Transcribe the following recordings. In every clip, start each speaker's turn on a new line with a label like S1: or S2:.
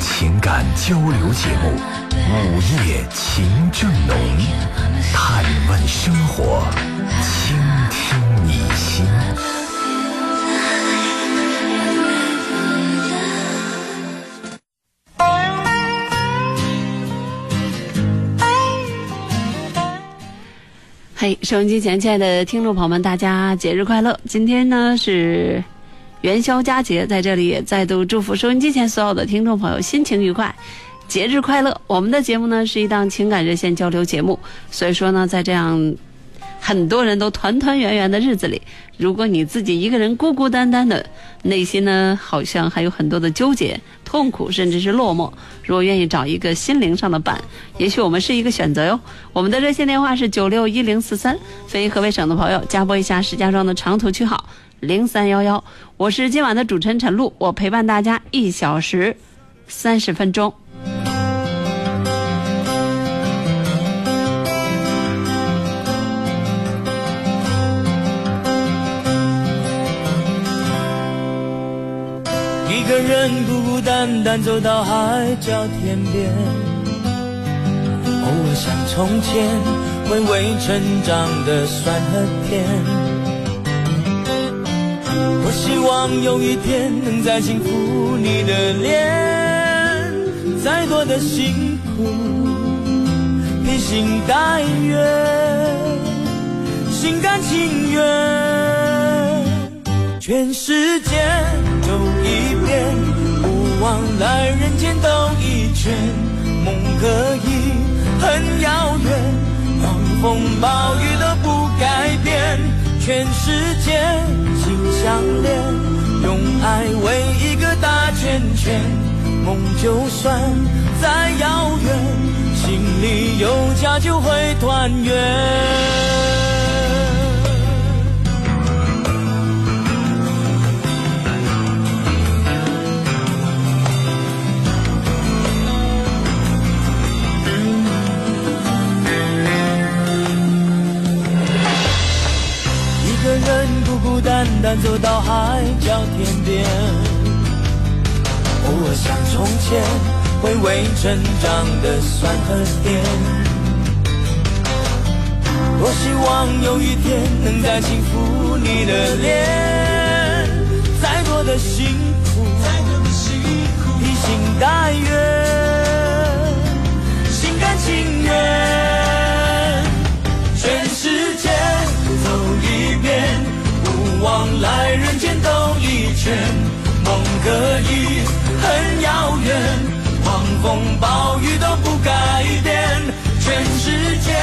S1: 情感交流节目《午夜情正浓》，探问生活，倾听你心。
S2: 嘿，收音机前亲爱的听众朋友们，大家节日快乐！今天呢是元宵佳节，在这里也再度祝福收音机前所有的听众朋友心情愉快，节日快乐！我们的节目呢是一档情感热线交流节目，所以说呢，在这样很多人都团团圆圆的日子里，如果你自己一个人孤孤单单的，内心呢好像还有很多的纠结、痛苦，甚至是落寞。如果愿意找一个心灵上的伴，也许我们是一个选择哟。我们的热线电话是九六一零四三，非河北省的朋友加拨一下石家庄的长途区号零三幺幺。我是今晚的主持人陈露，我陪伴大家一小时三十分钟。
S3: 一个人孤孤单单走到海角天边，偶尔想从前回味成长的酸和甜。我希望有一天能再轻抚你的脸，再多的辛苦披星戴月，心甘情愿，全世界。走一遍，不枉来人间兜一圈。梦可以很遥远，狂风暴雨都不改变。全世界心相连，用爱围一个大圈圈。梦就算再遥远，心里有家就会团圆。单走到海角天边，偶尔想从前回味成长的酸和甜。多希望有一天能再轻抚你的脸，再多的辛苦披星戴月，心甘情往来人间兜一圈，梦可以很遥远，狂风暴雨都不改变。全世界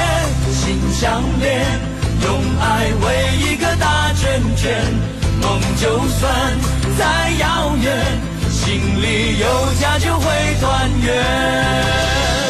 S3: 心相连，用爱围一个大圈圈。梦就算再遥远，心里有家就会团圆。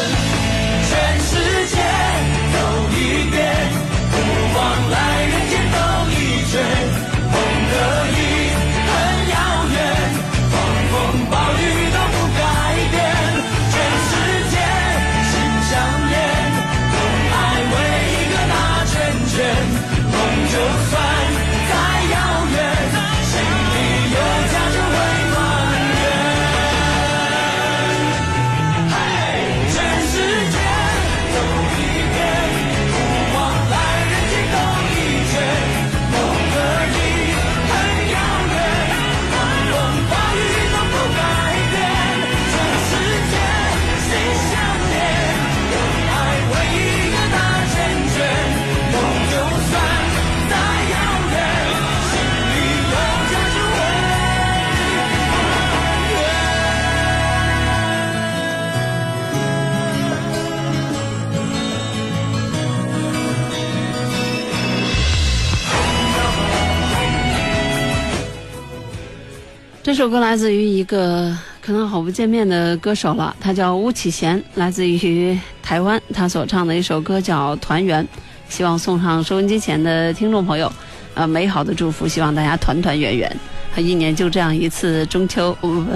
S2: 这首歌来自于一个可能好不见面的歌手了，他叫巫启贤，来自于台湾。他所唱的一首歌叫《团圆》，
S4: 希望送上收音机前的听众朋友，呃，美好的祝福，希望大家团团圆圆。一年就这样一次中秋，不不不，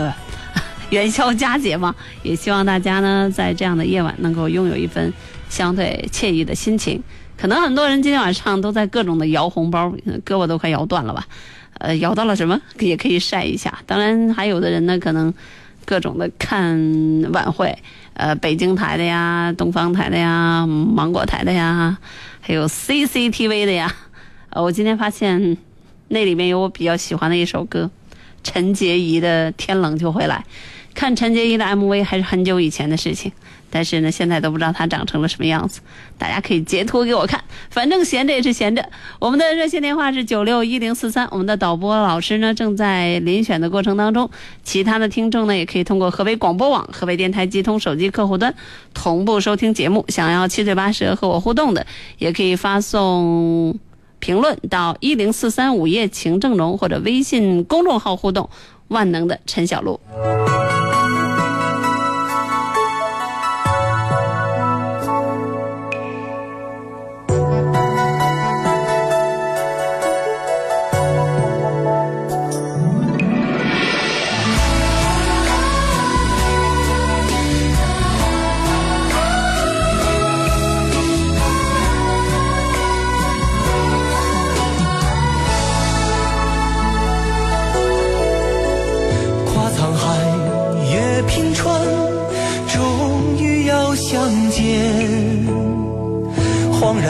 S4: 元宵佳节嘛，也希望大家呢在这样的夜晚能够拥有一份相对惬意的心情。可能很多人今天晚上都在各种的摇红包，胳膊都快摇断了吧？呃，摇到了什么也可以晒一下。当然，还有的人呢，可能各种的看晚会，呃，北京台的呀，东方台的呀，芒果台的呀，还有 CCTV 的呀。呃，我今天发现那里面有我比较喜欢的一首歌，陈洁仪的《天冷就回来》。看陈洁仪的 MV 还是很久以前的事情。但是呢，现在都不知道它长成了什么样子，大家可以截图给我看。反正闲着也是闲着。我们的热线电话是九六一零四三，我们的导播老师呢正在遴选的过程当中。其他的听众呢也可以通过河北广播网、河北电台集通手机客户端同步收听节目。想要七嘴八舌和我互动的，也可以发送评论到一零四三午夜情正浓或者微信公众号互动。万能的陈小璐。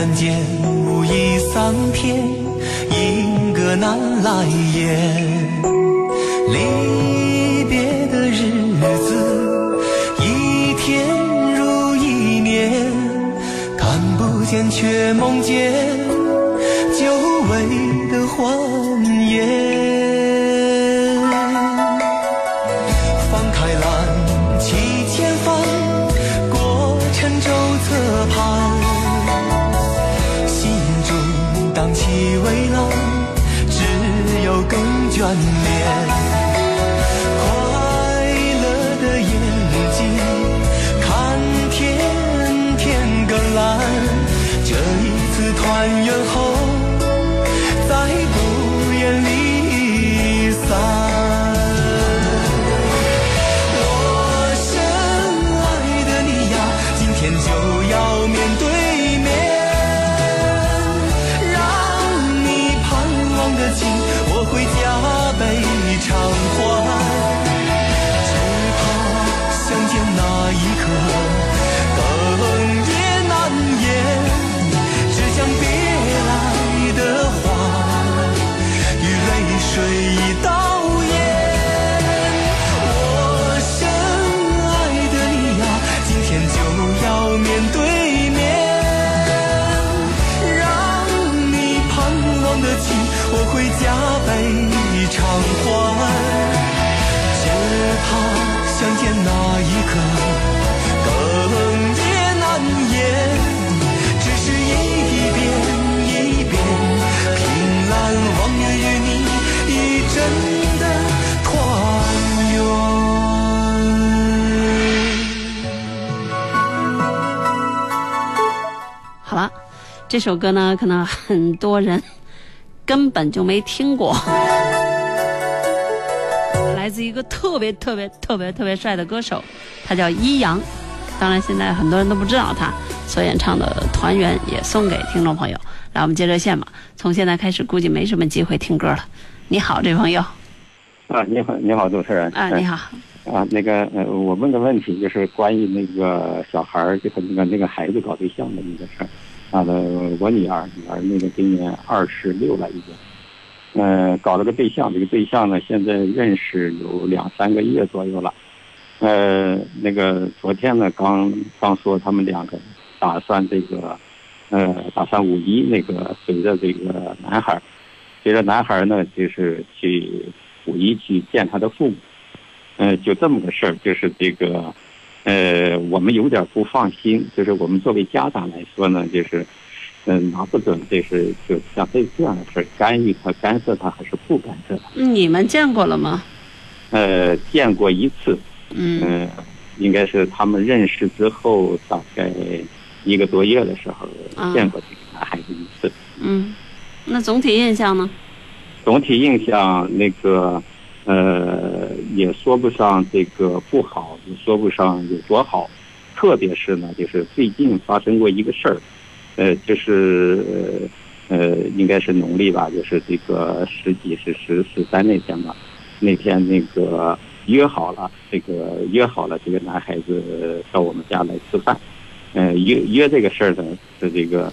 S4: 人间无意，桑田莺歌难来咽。这首歌呢，可能很多人根本就没听过。来自一个特别特别特别特别帅的歌手，他叫一阳。当然，现在很多人都不知道他所演唱的《团圆》，也送给听众朋友。来，我们接热线吧。从现在开始，估计没什么机会听歌了。你好，这朋友。
S5: 啊，你好，你好，主持人。
S4: 啊，你好。
S5: 啊，那个呃，我问个问题，就是关于那个小孩儿，就是那个那个孩子搞对象的那个事儿。啊的，我女儿，女儿那个今年二十六了已经，呃，搞了个对象，这个对象呢现在认识有两三个月左右了，呃，那个昨天呢刚刚说他们两个打算这个，呃，打算五一那个随着这个男孩，随着男孩呢就是去五一去见他的父母，呃，就这么个事儿，就是这个。呃，我们有点不放心，就是我们作为家长来说呢，就是，嗯，拿不准这是就像这这样的事干预他、干涉他还是不干涉他？
S4: 你们见过了吗？
S5: 呃，见过一次，嗯，应该是他们认识之后大概一个多月的时候见过这个男孩
S2: 嗯，那总体印象呢？
S5: 总体印象那个，呃，也说不上这个不好，也说不上有多好。特别是呢，就是最近发生过一个事儿，呃，就是呃，应该是农历吧，就是这个十几是十十三那天吧。那天那个约好了，这个约好了，这个男孩子到我们家来吃饭。呃，约约这个事儿呢，是这个。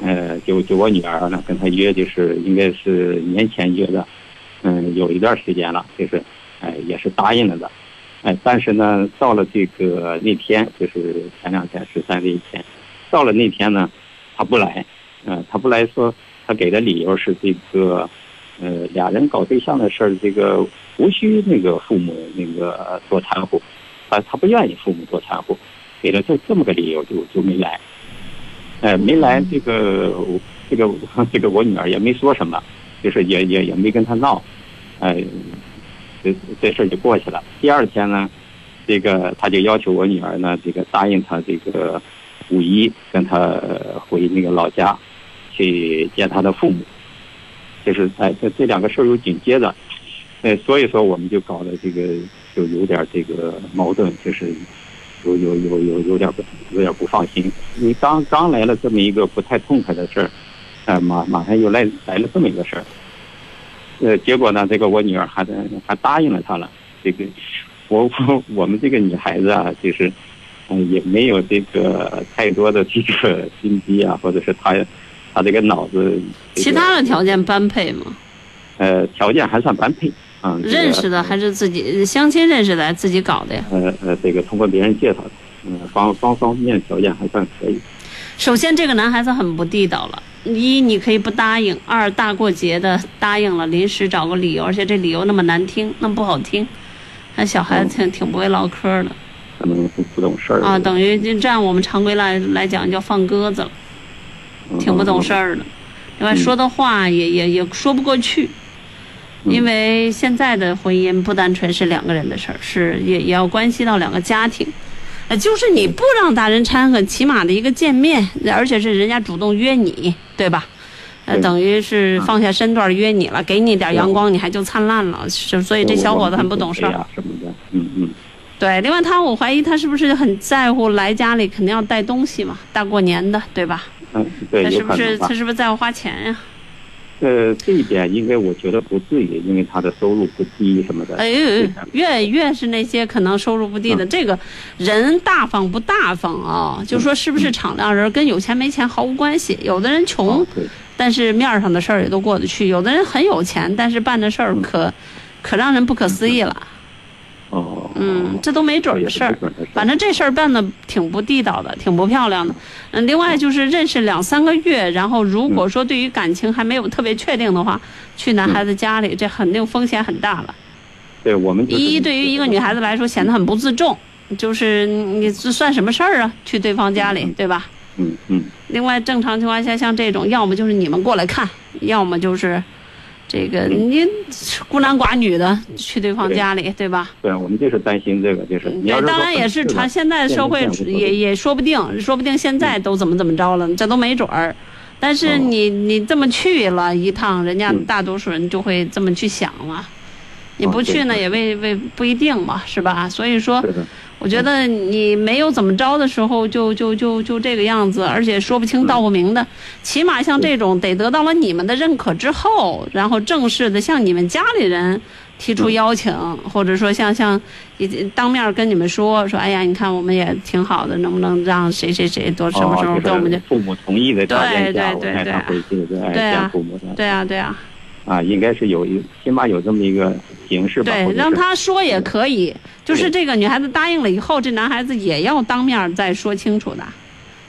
S5: 呃，就就我女儿呢，跟他约，就是应该是年前约的，嗯，有一段时间了，就是，哎，也是答应了的，哎，但是呢，到了这个那天，就是前两天十三这一天，到了那天呢，他不来，嗯，他不来说，他给的理由是这个，呃，俩人搞对象的事儿，这个无需那个父母那个做掺和，啊，他不愿意父母做掺和，给了这这么个理由，就就没来。哎，没来，这个，这个，这个我女儿也没说什么，就是也也也没跟他闹，哎，这这事儿就过去了。第二天呢，这个他就要求我女儿呢，这个答应他这个五一跟他回那个老家去见他的父母，就是哎，这这两个事儿又紧接着，哎，所以说我们就搞得这个就有点这个矛盾，就是。有有有有有点不有点不放心，你刚刚来了这么一个不太痛快的事儿，呃马马上又来来了这么一个事儿，呃结果呢，这个我女儿还还答应了他了，这个我我 我们这个女孩子啊，就是嗯也没有这个太多的这个心机啊，或者是她她这个脑子，
S2: 其他的条件般配吗？
S5: 呃，条件还算般配。嗯，
S2: 认识的还是自己相亲认识的，自己搞的呀？
S5: 呃呃，这个通过别人介绍的，嗯，方方方面条件还算可以。
S2: 首先，这个男孩子很不地道了。一，你可以不答应；二，大过节的答应了，临时找个理由，而且这理由那么难听，那么不好听。那小孩子挺挺不会唠嗑的，
S5: 可能不懂事儿
S2: 啊。等于这样，我们常规来来讲叫放鸽子了，挺不懂事儿的。另外，说的话也也也说不过去。因为现在的婚姻不单纯是两个人的事儿，是也也要关系到两个家庭，呃，就是你不让大人掺和，起码的一个见面，而且是人家主动约你，对吧？呃，等于是放下身段约你了，给你点阳光，你还就灿烂了，是所以这小伙子很不懂事儿。
S5: 什么的，嗯嗯。
S2: 对，另外他我怀疑他是不是很在乎来家里肯定要带东西嘛，大过年的，对吧？
S5: 嗯，对，
S2: 他是不是他是不是在乎花钱呀？
S5: 呃，这一点应该我觉得不至于，因为他的收入不低什么的。
S2: 哎，越越是那些可能收入不低的，这个人大方不大方啊？就说是不是敞亮人，跟有钱没钱毫无关系。有的人穷，但是面上的事儿也都过得去；有的人很有钱，但是办的事儿可可让人不可思议了。
S5: 哦，
S2: 嗯，这都没准的事儿，反正这事儿办的挺不地道的，挺不漂亮的。嗯，另外就是认识两三个月，然后如果说对于感情还没有特别确定的话，去男孩子家里，这肯定风险很大了。
S5: 对我们
S2: 一对于一个女孩子来说显得很不自重，就是你这算什么事儿啊？去对方家里，对吧？
S5: 嗯嗯。
S2: 另外，正常情况下，像这种，要么就是你们过来看，要么就是。这个你孤男寡女的去对方家里，对吧？
S5: 对，我们就是担心这个，就是。
S2: 对，当然也是传现在社会也也说不定，说不定现在都怎么怎么着了，这都没准儿。但是你你这么去了一趟，人家大多数人就会这么去想了。你不去呢，也未未不一定嘛，是吧？所以说。我觉得你没有怎么着的时候，就就就就这个样子，而且说不清道不明的。起码像这种得得到了你们的认可之后，然后正式的向你们家里人提出邀请，或者说像像当面跟你们说说，哎呀，你看我们也挺好的，能不能让谁谁谁多什么时候跟我们
S5: 家父母同意的条件
S2: 下，我带
S5: 他回去，对啊，
S2: 对啊，对啊。
S5: 啊，应该是有一，起码有这么一个形式吧。
S2: 对，让他说也可以，就是这个女孩子答应了以后，这男孩子也要当面再说清楚的，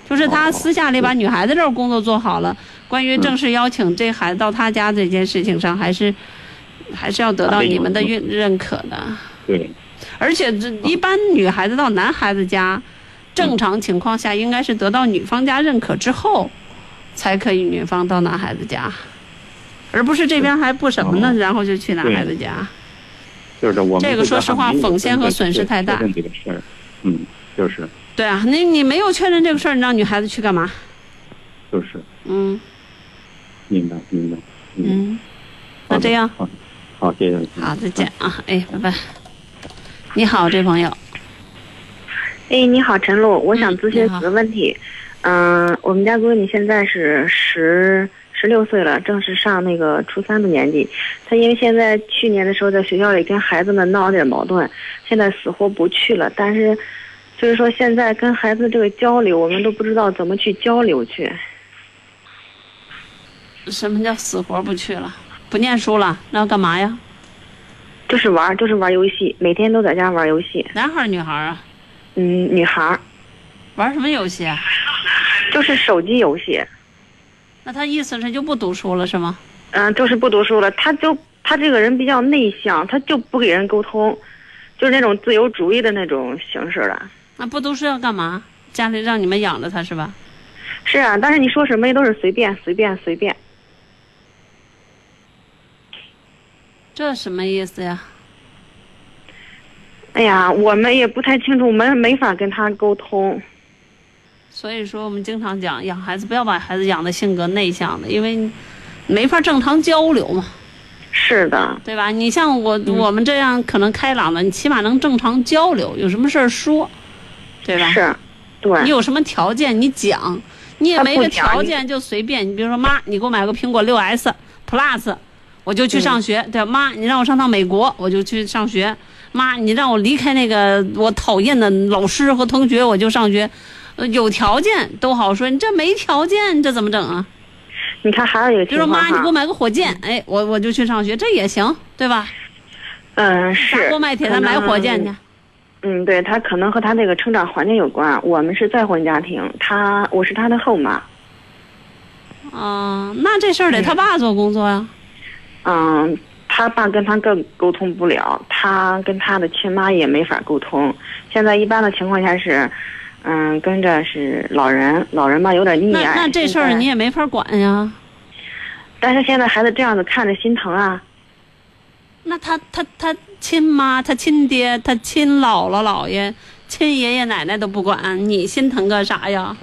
S2: 就是他私下里把女孩子这儿工作做好了，关于正式邀请这孩子到他家这件事情上，还是还是要得到你们的认认可的。
S5: 对。
S2: 而且这一般女孩子到男孩子家，正常情况下应该是得到女方家认可之后，才可以女方到男孩子家。而不是这边还不什么呢，然后就去男孩子家。
S5: 就是我
S2: 们这个说实话，风险和损失太大。
S5: 这个事儿，嗯，就是。
S2: 对啊，那你没有确认这个事儿，你让女孩子去干嘛？
S5: 就是。
S2: 嗯。
S5: 明白明白。
S2: 嗯，那这样
S5: 好，好，谢谢。
S2: 好，再见啊，哎，拜拜。你好，这朋友，
S6: 哎，你好，陈露，我想
S2: 嗯
S6: 咨询几个问题。嗯、我们家闺女现在是十十六岁了，正是上那个初三的年纪。他因为现在去年的时候在学校里跟孩子们闹了点矛盾，现在死活不去了。但是，就是说现在跟孩子这个交流，我们都不知道怎么去交流去。
S2: 什么叫死活不去了？不念书了，那要干嘛呀？
S6: 就是玩，就是玩游戏，每天都在家玩游戏。
S2: 男孩儿女孩儿啊？
S6: 嗯，女孩儿
S2: 玩什么游戏啊？
S6: 就是手机游戏。
S2: 那他意思是就不读书了是吗？
S6: 嗯，就是不读书了。他就他这个人比较内向，他就不给人沟通，就是那种自由主义的那种形式的。
S2: 那不读书要干嘛？家里让你们养着他是吧？
S6: 是啊，但是你说什么也都是随便随便随便。
S2: 这什么意思呀？
S6: 哎呀，我们也不太清楚，我们没法跟他沟通。
S2: 所以说我们经常讲，养孩子不要把孩子养的性格内向的，因为没法正常交流嘛，
S6: 是的，
S2: 对吧？你像我、我们这样可能开朗的，你起码能正常交流，有什么事儿说，对吧？
S6: 是，对
S2: 你，有什么条件你讲，你也没个条件就随便。你比如说妈，你给我买个苹果六 S Plus，我就去上学。对吧，妈，你让我上趟美国，我就去上学。妈，你让我离开那个我讨厌的老师和同学，我就上学。呃，有条件都好说，你这没条件，你这怎么整啊？
S6: 你看还有一个
S2: 比如说妈，你给我，买个火箭，哎，我我就去上学，这也行，对吧？
S6: 嗯，
S2: 大
S6: 是。
S2: 锅卖铁，咱买火箭去。
S6: 嗯，对他可能和他那个成长环境有关。我们是再婚家庭，他我是他的后妈。
S2: 啊、那这事儿得他爸做工作呀。
S6: 嗯，他爸跟他更沟通不了，他跟他的亲妈也没法沟通。现在一般的情况下是，嗯，跟着是老人，老人吧有点溺
S2: 那
S6: 爱。
S2: 那这事儿你也没法管呀。
S6: 但是现在孩子这样子看着心疼啊。
S2: 那他他他亲妈、他亲爹、他亲姥姥姥爷、亲爷爷奶奶都不管，你心疼个啥呀？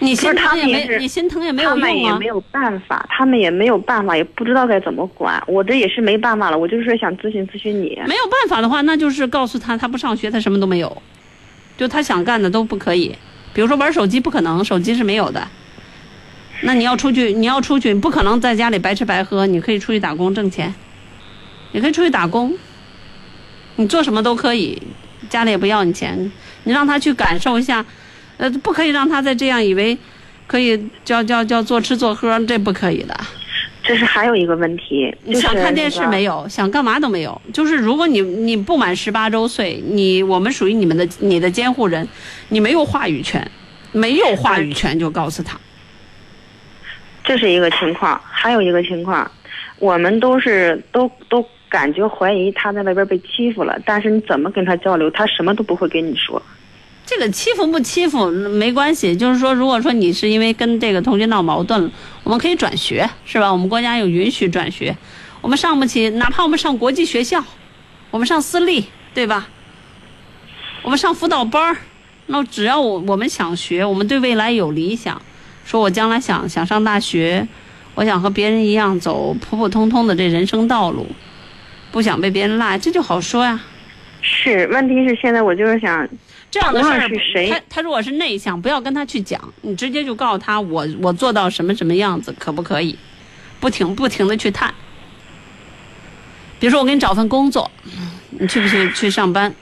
S2: 你心疼也没，
S6: 也
S2: 你心疼也没有
S6: 他们
S2: 用啊
S6: 也没。有办法，他们也没有办法，也不知道该怎么管。我这也是没办法了，我就是想咨询咨询你。
S2: 没有办法的话，那就是告诉他，他不上学，他什么都没有，就他想干的都不可以。比如说玩手机不可能，手机是没有的。那你要出去，你要出去，你不可能在家里白吃白喝，你可以出去打工挣钱，你可以出去打工，你做什么都可以，家里也不要你钱，你让他去感受一下，呃，不可以让他再这样以为可以叫叫叫做吃做喝，这不可以的。
S6: 这是还有一个问题，
S2: 你
S6: 就是
S2: 想看电视没有？想干嘛都没有。就是如果你你不满十八周岁，你我们属于你们的你的监护人，你没有话语权，没有话语权就告诉他。
S6: 这是一个情况，还有一个情况，我们都是都都感觉怀疑他在外边被欺负了，但是你怎么跟他交流，他什么都不会跟你说。
S2: 这个欺负不欺负没关系，就是说，如果说你是因为跟这个同学闹矛盾了，我们可以转学，是吧？我们国家有允许转学，我们上不起，哪怕我们上国际学校，我们上私立，对吧？我们上辅导班儿，那只要我我们想学，我们对未来有理想，说我将来想想上大学，我想和别人一样走普普通通的这人生道路，不想被别人赖，这就好说呀。
S6: 是，问题是现在我就是想，
S2: 这样的事儿他他如果是内向，不要跟他去讲，你直接就告诉他我我做到什么什么样子，可不可以？不停不停的去探。比如说我给你找份工作，你去不去去上班？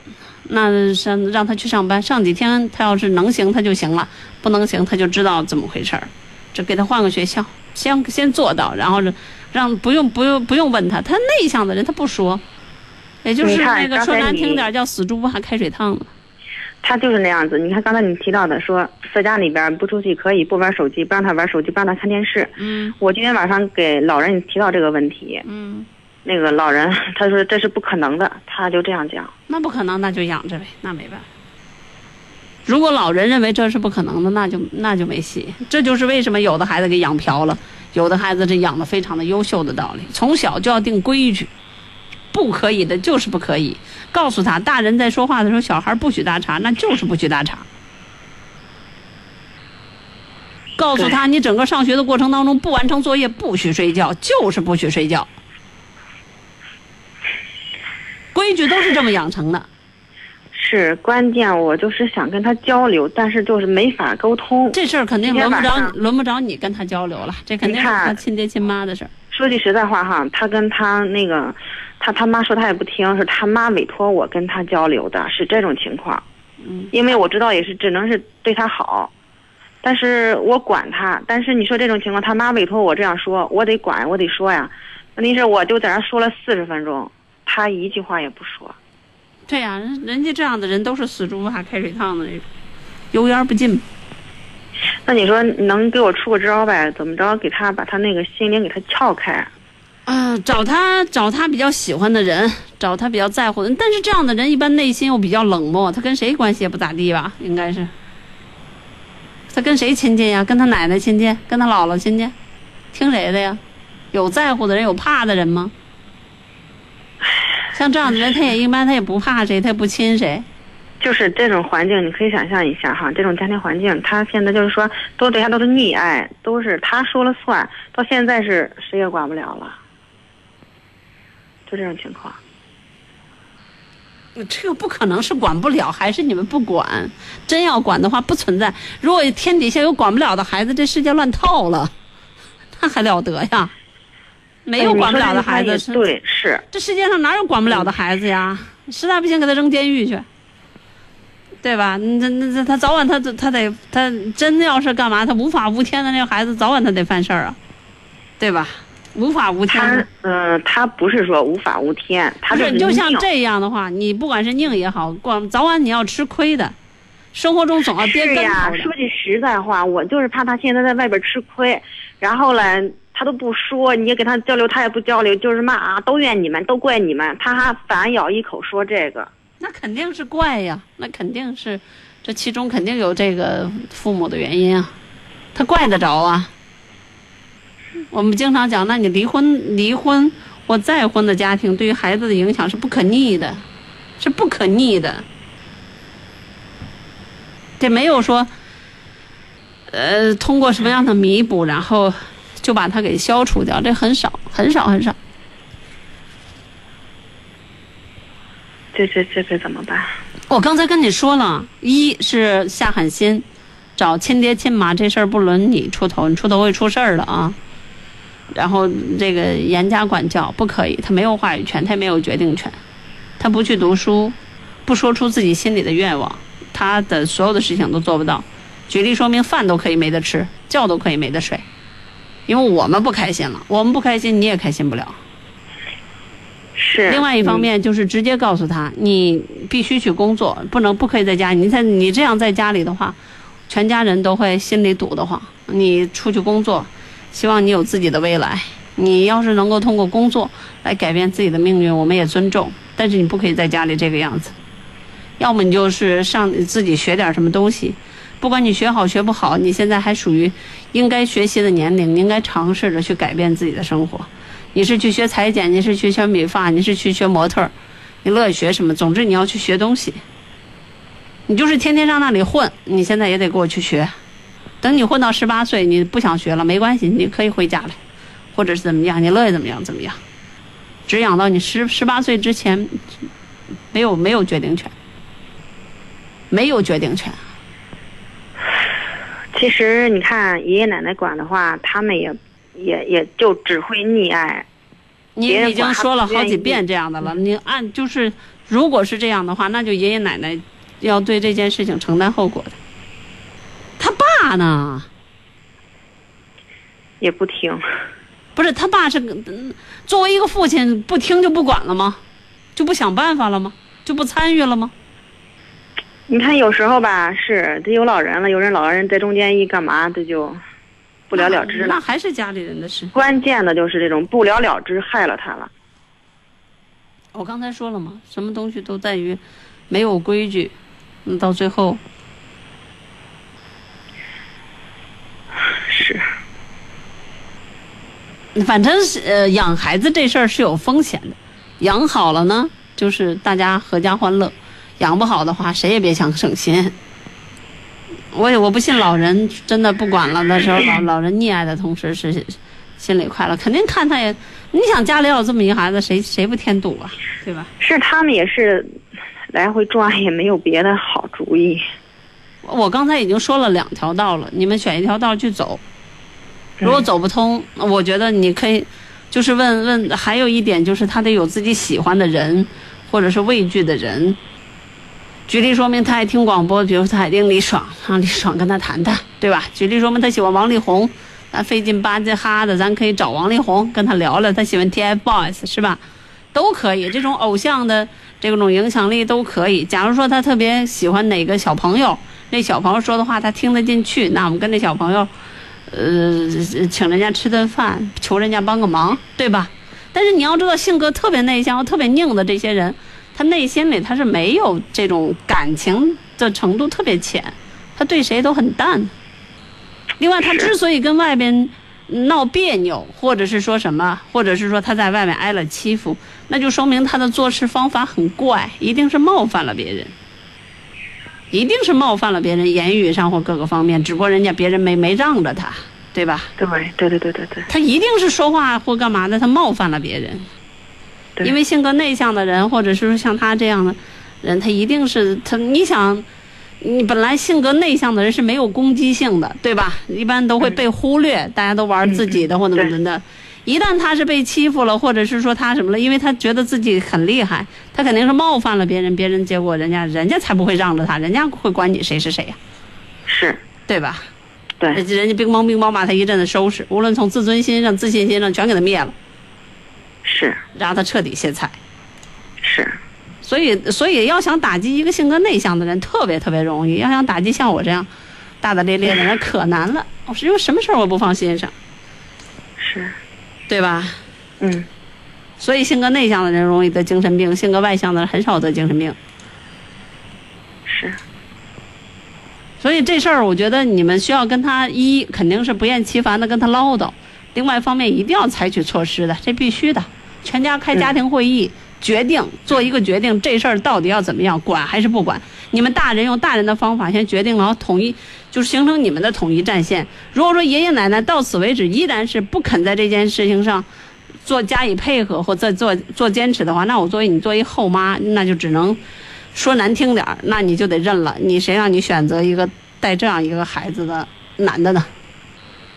S2: 那上让他去上班，上几天他要是能行他就行了，不能行他就知道怎么回事儿。这给他换个学校，先先做到，然后让不用不用不用问他，他内向的人他不说，也就是那个说难听点儿叫死猪不怕开水烫嘛。
S6: 他就是那样子。你看刚才你提到的说，在家里边不出去可以不玩手机，不让他玩手机，不让他看电视。
S2: 嗯
S6: 我今天晚上给老人提到这个问题，
S2: 嗯，
S6: 那个老人 他说这是不可能的，他就这样讲。
S2: 那不可能，那就养着呗，那没办法。如果老人认为这是不可能的，那就那就没戏。这就是为什么有的孩子给养瓢了，有的孩子这养的非常的优秀的道理。从小就要定规矩，不可以的就是不可以。告诉他，大人在说话的时候，小孩不许搭茬，那就是不许搭茬。告诉他，你整个上学的过程当中不完成作业不许睡觉，就是不许睡觉。规矩都是这么养成的。
S6: 是关键，我就是想跟他交流，但是就是没法沟通。
S2: 这事儿肯定轮不着轮不着你跟他交流了，这肯定是他亲爹亲妈的事儿。
S6: 说句实在话哈，他跟他那个，他他妈说他也不听，是他妈委托我跟他交流的，是这种情况。
S2: 嗯，
S6: 因为我知道也是只能是对他好，但是我管他。但是你说这种情况，他妈委托我这样说，我得管，我得说呀。问题是我就在那儿说了四十分钟，他一句话也不说。
S2: 对呀、人人家这样的人都是死猪不怕开水烫的那种，油盐不进。
S6: 那你说能给我出个招呗？怎么着给他把他那个心灵给他撬开？
S2: 啊，找他找他比较喜欢的人，找他比较在乎的人。但是这样的人一般内心又比较冷漠，他跟谁关系也不咋地吧？应该是。他跟谁亲近呀？跟他奶奶亲近，跟他姥姥亲近，听谁的呀？有在乎的人，有怕的人吗？像这样的人，他也一般他也不怕谁，他也不亲谁。
S6: 就是这种环境，你可以想象一下哈，这种家庭环境，他现在就是说，都对他都是溺爱，都是他说了算，到现在是谁也管不了了，就这种情况。
S2: 这个不可能是管不了，还是你们不管？真要管的话，不存在。如果天底下有管不了的孩子，这世界乱套了，那还了得呀？没有
S6: 哎
S2: 管不了的孩子，
S6: 对，是
S2: 这世界上哪有管不了的孩子呀？实在不行给他扔监狱去，对吧？那那那他早晚他他得他真要是干嘛，他无法无天的那个孩子，早晚他得犯事儿啊，对吧？无法无天
S6: 他
S2: 的。
S6: 嗯、他不是说无法无天，他
S2: 不，
S6: 就是
S2: 就像这样的话，你不管是拧也好，管早晚你要吃亏的，生活中总要跌跟
S6: 是呀。说句实在话，我就是怕他现在在外边吃亏，然后嘞，他都不说，你也跟他交流，他也不交流，就是骂啊，都怨你们，都怪你们，他还反咬一口说这个。
S2: 那肯定是怪呀，那肯定是，这其中肯定有这个父母的原因啊，他怪得着啊。我们经常讲，那你离婚、离婚或再婚的家庭对于孩子的影响是不可逆的，是不可逆的。这没有说，呃，通过什么样的弥补，然后就把它给消除掉，这很少，很少，很少。
S6: 这这这这怎么办？
S2: 我刚才跟你说了，一是下狠心，找亲爹亲妈这事儿不轮你出头，你出头会出事儿的啊。然后这个严加管教不可以，他没有话语权，他也没有决定权，他不去读书，不说出自己心里的愿望，他的所有的事情都做不到。举例说明，饭都可以没得吃，觉都可以没得睡，因为我们不开心了，我们不开心，你也开心不了。
S6: 是。
S2: 另外一方
S6: 嗯
S2: 面就是直接告诉他，你必须去工作，不能不可以在家。你在你这样在家里的话，全家人都会心里堵得慌。你出去工作，希望你有自己的未来。你要是能够通过工作来改变自己的命运，我们也尊重。但是你不可以在家里这个样子，要么你就是上自己学点什么东西，不管你学好学不好，你现在还属于应该学习的年龄，你应该尝试着去改变自己的生活。你是去学裁剪，你是去学美发，你是去学模特，你乐意学什么？总之你要去学东西。你就是天天上那里混，你现在也得给我去学。等你混到十八岁，你不想学了没关系，你可以回家来，或者是怎么样，你乐意怎么样怎么样。只养到你十十八岁之前，没有没有决定权，没有决定权。
S6: 其实你看爷爷奶奶管的话，他们也也也就只会溺爱。
S2: 你已经说了好几遍这样的了，你按就是，如果是这样的话，那就爷爷奶奶要对这件事情承担后果的。他爸呢？
S6: 也不听，
S2: 不是他爸是作为一个父亲，不听就不管了吗？就不想办法了吗？就不参与了吗？
S6: 你看有时候吧，是这有老人了，有人老人在中间一干嘛，这就不了了之了那。
S2: 还是家里人的事。
S6: 关键的就是这种不了了之，害了他了。
S2: 我刚才说了嘛，什么东西都在于没有规矩，嗯，到最后
S6: 是，
S2: 反正是呃，养孩子这事儿是有风险的，养好了呢，就是大家阖家欢乐；养不好的话，谁也别想省心。我也我不信老人真的不管了的时候，老 老人溺爱的同时是心里快乐，肯定看他也。你想家里要有这么一个孩子，谁谁不添堵啊？对吧？
S6: 是他们也是来回转，也没有别的好主意。
S2: 我刚才已经说了两条道了，你们选一条道去走。如果走不通，我觉得你可以，就是问问。还有一点就是，他得有自己喜欢的人，或者是畏惧的人。举例说明，他爱听广播，比如他爱听李爽，让李爽跟他谈谈，对吧？举例说明，他喜欢王力宏，那费劲巴劲哈的，咱可以找王力宏跟他聊聊。他喜欢 TFBOYS 是吧？都可以，这种偶像的这种影响力都可以。假如说他特别喜欢哪个小朋友，那小朋友说的话他听得进去，那我们跟那小朋友，呃，请人家吃顿饭，求人家帮个忙，对吧？但是你要知道，性格特别内向、特别拧的这些人。他内心里他是没有这种感情的程度特别浅，他对谁都很淡。另外，他之所以跟外边闹别扭，或者是说什么，或者是说他在外面挨了欺负，那就说明他的做事方法很怪，一定是冒犯了别人，一定是冒犯了别人，言语上或各个方面，只不过人家别人没没让着他，对吧？
S6: 对对对对对对。
S2: 他一定是说话或干嘛的，他冒犯了别人。因为性格内向的人，或者是说像他这样的人，他一定是他。你想，你本来性格内向的人是没有攻击性的，对吧？一般都会被忽略，大家都玩自己的或怎么怎么的。一旦他是被欺负了，或者是说他什么了，因为他觉得自己很厉害，他肯定是冒犯了别人，别人结果人家人家才不会让着他，人家会管你谁是谁呀？
S6: 是，
S2: 对吧？
S6: 对，
S2: 人家乒乓乒乓把他一阵子收拾，无论从自尊心上、自信心上，全给他灭了。
S6: 是
S2: 让他彻底歇菜，
S6: 是，
S2: 所以所以要想打击一个性格内向的人，特别特别容易；要想打击像我这样大大咧咧的人，可难了。我是因为什么事儿我不放心上，
S6: 是，
S2: 对吧？
S6: 嗯，
S2: 所以性格内向的人容易得精神病，性格外向的人很少得精神病。
S6: 是，
S2: 所以这事儿我觉得你们需要跟他一肯定是不厌其烦的跟他唠叨。另外一方面，一定要采取措施的，这必须的。全家开家庭会议，决定做一个决定，这事儿到底要怎么样，管还是不管？你们大人用大人的方法先决定了，统一就是形成你们的统一战线。如果说爷爷奶奶到此为止依然是不肯在这件事情上做加以配合或做做做坚持的话，那我作为你作为后妈，那就只能说难听点儿，那你就得认了。你谁让你选择一个带这样一个孩子的男的呢？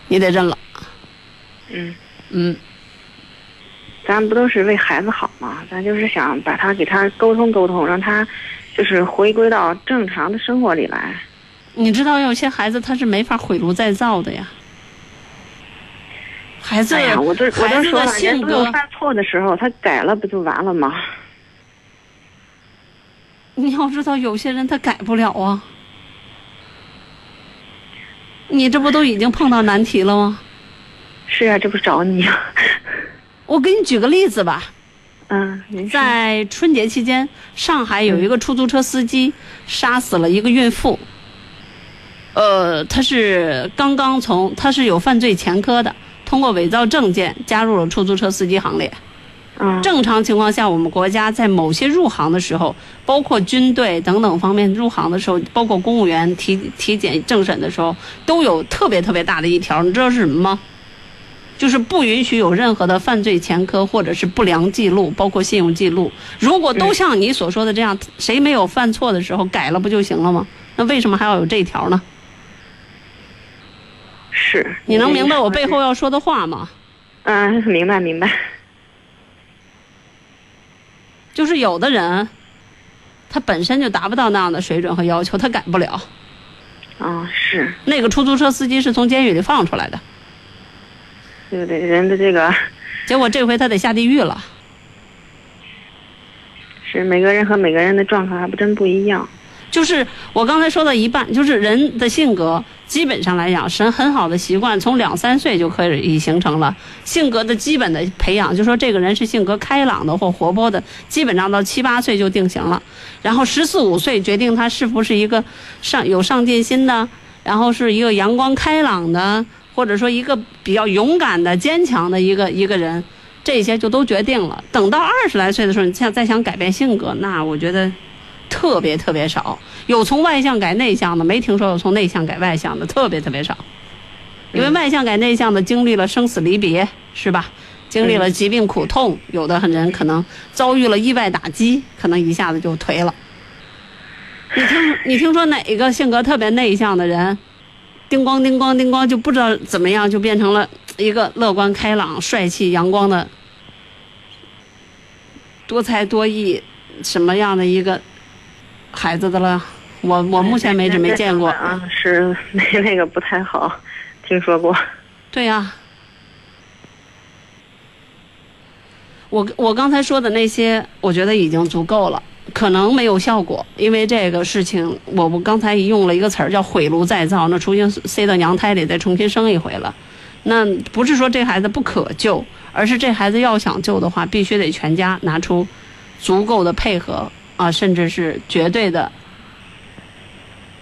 S2: 你得认了。
S6: 嗯
S2: 嗯，
S6: 咱不都是为孩子好吗？咱就是想把他给他沟通沟通，让他就是回归到正常的生活里来。
S2: 你知道有些孩子他是没法毁炉再造的呀。孩子，
S6: 哎呀，我都我都说了，
S2: 人
S6: 都有犯错的时候，他改了不就完了吗？
S2: 你要知道，有些人他改不了啊。你这不都已经碰到难题了吗？
S6: 是啊，这不找你啊！
S2: 我给你举个例子吧。
S6: 嗯，
S2: 在春节期间，上海有一个出租车司机杀死了一个孕妇。呃，他是刚刚从，他是有犯罪前科的，通过伪造证件加入了出租车司机行列。
S6: 嗯，
S2: 正常情况下，我们国家在某些入行的时候，包括军队等等方面入行的时候，包括公务员体体检政审的时候，都有特别特别大的一条，你知道是什么吗？就是不允许有任何的犯罪前科或者是不良记录，包括信用记录。如果都像你所说的这样，谁没有犯错的时候改了不就行了吗？那为什么还要有这条呢？
S6: 是，
S2: 你能明白我背后要说的话吗？
S6: 嗯，明白明白。
S2: 就是有的人，他本身就达不到那样的水准和要求，他改不了。
S6: 啊，是。
S2: 那个出租车司机是从监狱里放出来的。
S6: 对不对，人的这个，
S2: 结果这回他得下地狱了。
S6: 是每个人和每个人的状况还不真不一样。
S2: 就是我刚才说到一半，就是人的性格，基本上来讲，神很好的习惯，从两三岁就可以形成了性格的基本的培养。就说这个人是性格开朗的或活泼的，基本上到七八岁就定型了。然后十四五岁决定他是不是一个上有上进心的，然后是一个阳光开朗的。或者说一个比较勇敢的、坚强的一个一个人，这些就都决定了。等到二十来岁的时候，你想再想改变性格，那我觉得特别特别少。有从外向改内向的，没听说有从内向改外向的，特别特别少。因为外向改内向的经历了生死离别，是吧？经历了疾病苦痛，有的人可能遭遇了意外打击，可能一下子就颓了。你听，你听说哪一个性格特别内向的人，叮咣叮咣叮咣，就不知道怎么样就变成了一个乐观开朗、帅气阳光的、多才多艺什么样的一个孩子的了？我我目前为止没见过。
S6: 啊，是 那那个不太好，听说过。
S2: 对呀、我我刚才说的那些，我觉得已经足够了，可能没有效果，因为这个事情，我我刚才用了一个词儿叫毁炉再造，那重新塞到娘胎里再重新生一回了。那不是说这孩子不可救，而是这孩子要想救的话，必须得全家拿出足够的配合啊，甚至是绝对的，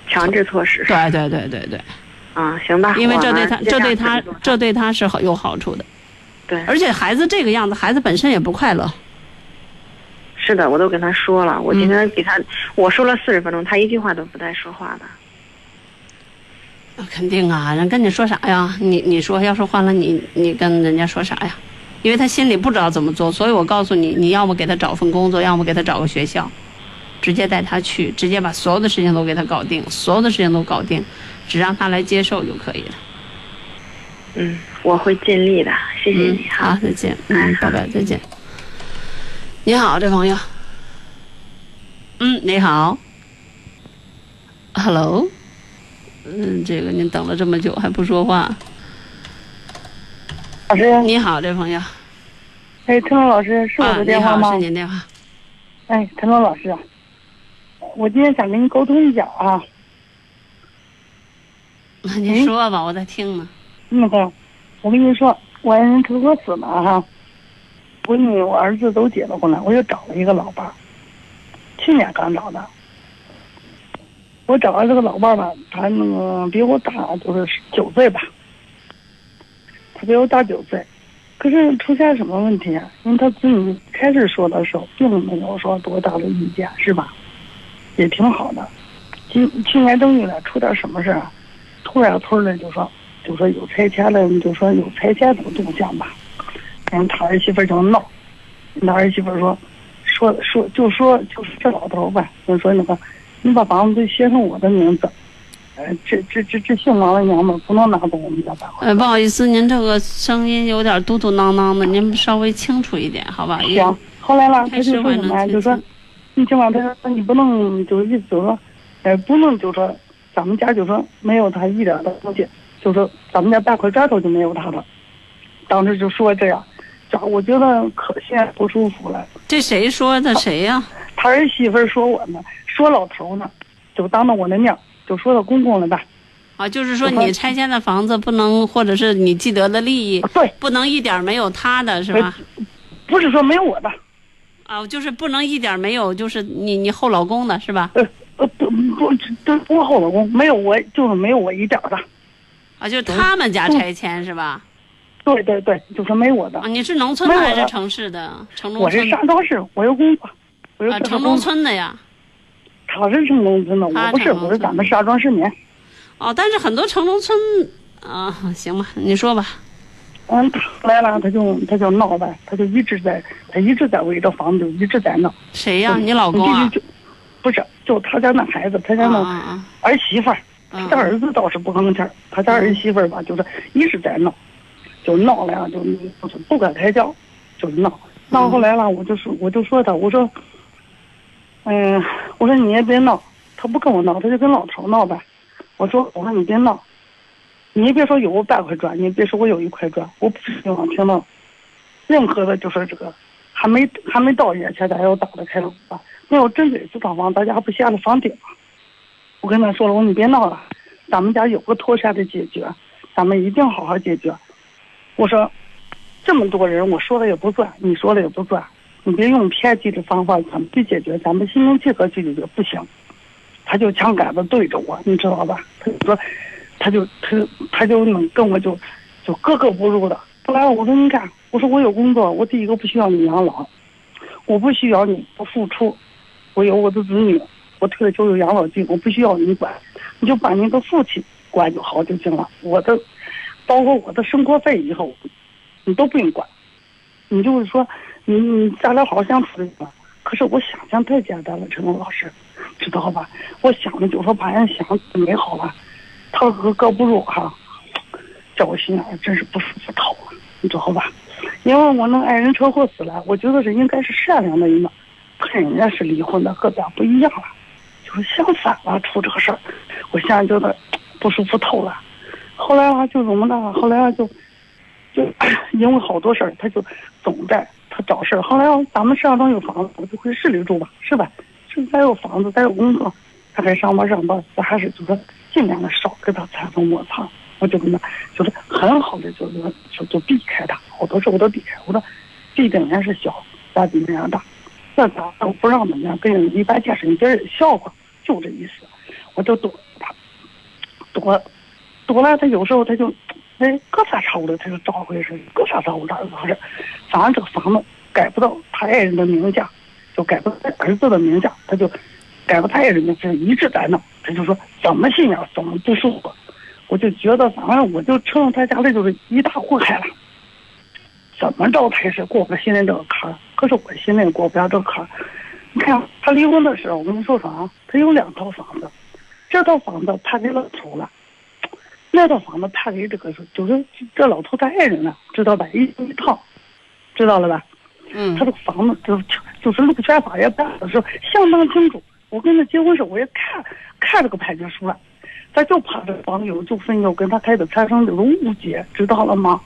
S6: 强制措施。
S2: 对对对对对，
S6: 啊，行吧。
S2: 因为这对他这对他这对他是好有好处的。
S6: 对，
S2: 而且孩子这个样子，孩子本身也不快乐。
S6: 是的，我都跟他说了，我今天给他、我说了四十分钟，他一句话都不带说话的。
S2: 那肯定啊，人跟你说啥呀？你你说，要是换了你，你跟人家说啥呀？因为他心里不知道怎么做，所以我告诉你，你要么给他找份工作，要么给他找个学校，直接带他去，直接把所有的事情都给他搞定，所有的事情都搞定，只让他来接受就可以了。
S6: 嗯，我会尽力的，谢谢
S2: 嗯
S6: 你，
S2: 好，再见，嗯
S6: 哎，
S2: 拜拜，再见。你好，这朋友。嗯，你好。Hello。嗯，这个您等了这么久还不说话。
S7: 老师，
S2: 你好，这朋友。
S7: 哎，陈龙老师是我的电话
S2: 好，
S7: 吗？
S2: 是您电话。
S7: 哎，陈龙老师啊，我今天想跟您沟通一下啊。
S2: 那您说吧，我在听呢。
S7: 那个，我跟您说，我爱人车祸死了哈。我女我儿子都结了婚了，我又找了一个老伴儿，去年刚找的。我找的这个老伴儿吧，他那个比我大就是九岁吧，他比我大九岁。可是出现什么问题啊？因为他子女开始说的时候，并没有说多大的意见，是吧？也挺好的。今去年正月了，出点什么事儿啊？突然村里就说，就说有拆迁的，就说有拆迁这个动向吧。嗯，他儿媳妇儿就闹，那儿媳妇儿说，说说就说就是这老头儿吧，就说那个，你把房子写上我的名字，呃，这这这这姓王的娘们不能拿走我们家大块。
S2: 呃，不好意思，您这个声音有点嘟嘟囔囔的，您稍微清楚一点，好吧？
S7: 行，后来了，他就说什么就说你听吧，他说你不能就意思就说，呃，不能就说咱们家就说没有他一点的东西，就说咱们家大块砖头就没有他了。当时就说这样，这我觉得可现在不舒服了。
S2: 这谁说的？谁呀、
S7: 他儿媳妇说我呢，说老头呢，就当着我的面就说到公公了吧？
S2: 啊，就是说你拆迁的房子不能，或者是你既得的利益，
S7: 对，
S2: 不能一点没有他的是吧？
S7: 不是说没有我的，
S2: 啊，就是不能一点没有，就是你你后老公的是吧？
S7: 呃呃不不不不后老公没有我，就是没有我一点的。
S2: 啊，就是他们家拆迁是吧？
S7: 对对对，就是没我的
S2: 啊，。你是农村的还是城市的？城中
S7: 我是
S2: 村
S7: 沙庄市，我有工作，我有
S2: 啊，
S7: 这个
S2: 城中。村的呀。
S7: 他是城中村的，我不是，我是咱们沙庄市民。
S2: 哦，但是很多城中村啊，行吧，你说吧。
S7: 嗯，他来了，他就他就闹呗，他就一直在，他一直在围着房子，一直在闹。
S2: 谁呀？你老公啊？
S7: 不是，就他家那孩子，他家
S2: 啊
S7: 那
S2: 啊
S7: 儿媳妇儿，
S2: 啊！
S7: 他儿子倒是不吭气儿，他家儿媳妇儿吧，就是一直在闹，就闹了呀，就不敢开交，就闹。闹后来了，我就说，我就说他，我说，嗯，我说你也别闹，他不跟我闹，他就跟老头闹呗。我说，我说你别闹，你也别说有我半块砖，你也别说我有一块砖，我不希望听到任何的，就是这个还没还没到眼前，咱要打得开了吧？没有针对这套房，大家不下了房顶吗？我跟他说了，我说你别闹了，咱们家有个妥善的解决，咱们一定好好解决。我说，这么多人，我说了也不算，你说了也不算，你别用偏激的方法咱们去解决，咱们心平气和去解决不行。他就枪杆子对着我，你知道吧？他就说，他就他他就能跟我就就格格不入的。后来我说你看，我说我有工作，我第一个不需要你养老，我不需要你不付出，我有我的子女，我退了休有养老金，我不需要你管，你就把你的父亲管就好就行了。我的，包括我的生活费以后，你都不用管。你就是说，你你咱俩好好相处就行了。可是我想想太简单了，陈龙老师，知道吧？我想的就是说把人想美好了，他和搁不住哈，叫我心眼真是不舒服透了，你知道吧？因为我那爱人车祸死了，我觉得是应该是善良的人嘛，跟人家是离婚的，和咱不一样了，就是相反了，出这个事儿，我现在觉得不舒服透了。后来啊，就怎么的？后来啊，就就 因为好多事儿，他就总在他找事儿。后来啊，咱们石家庄有房子，我就回市里住吧，是吧？是咱有房子，咱有工作，他还上班上班，咱还是就说尽量的少跟他产生摩擦。我就跟他就是很好的，就是就就避开他，好多事我都避开。我说，地跟人家是小，咱比人家大，那咱都不让人家跟人一般见识，你别人笑话，就这意思。我就躲他，躲多了，他有时候他就，哎，搁啥吵的，他就找回事，搁啥找我咋咋事，反正这个房子改不到他爱人的名下，就改不到他儿子的名下，他就改不到他爱人的，就一直在那，他就说怎么心眼怎么不舒服。我就觉得，反正我就承认他家里就是一大祸害了。怎么着他也是过不了心里这个坎儿，可是我心里过不了这个坎儿。你看他离婚的时候，我跟你说说啊，他有两套房子，这套房子他给老头了，那套房子判给这个就是这老头他爱人了，知道吧？一一套，知道了吧？
S2: 嗯
S7: 他这个房子就就是陆权法院办的时候相当清楚。我跟他结婚时我也看看这个判决书了。他就怕这房子有纠纷，要跟他孩子产生这种误解，知道了吗？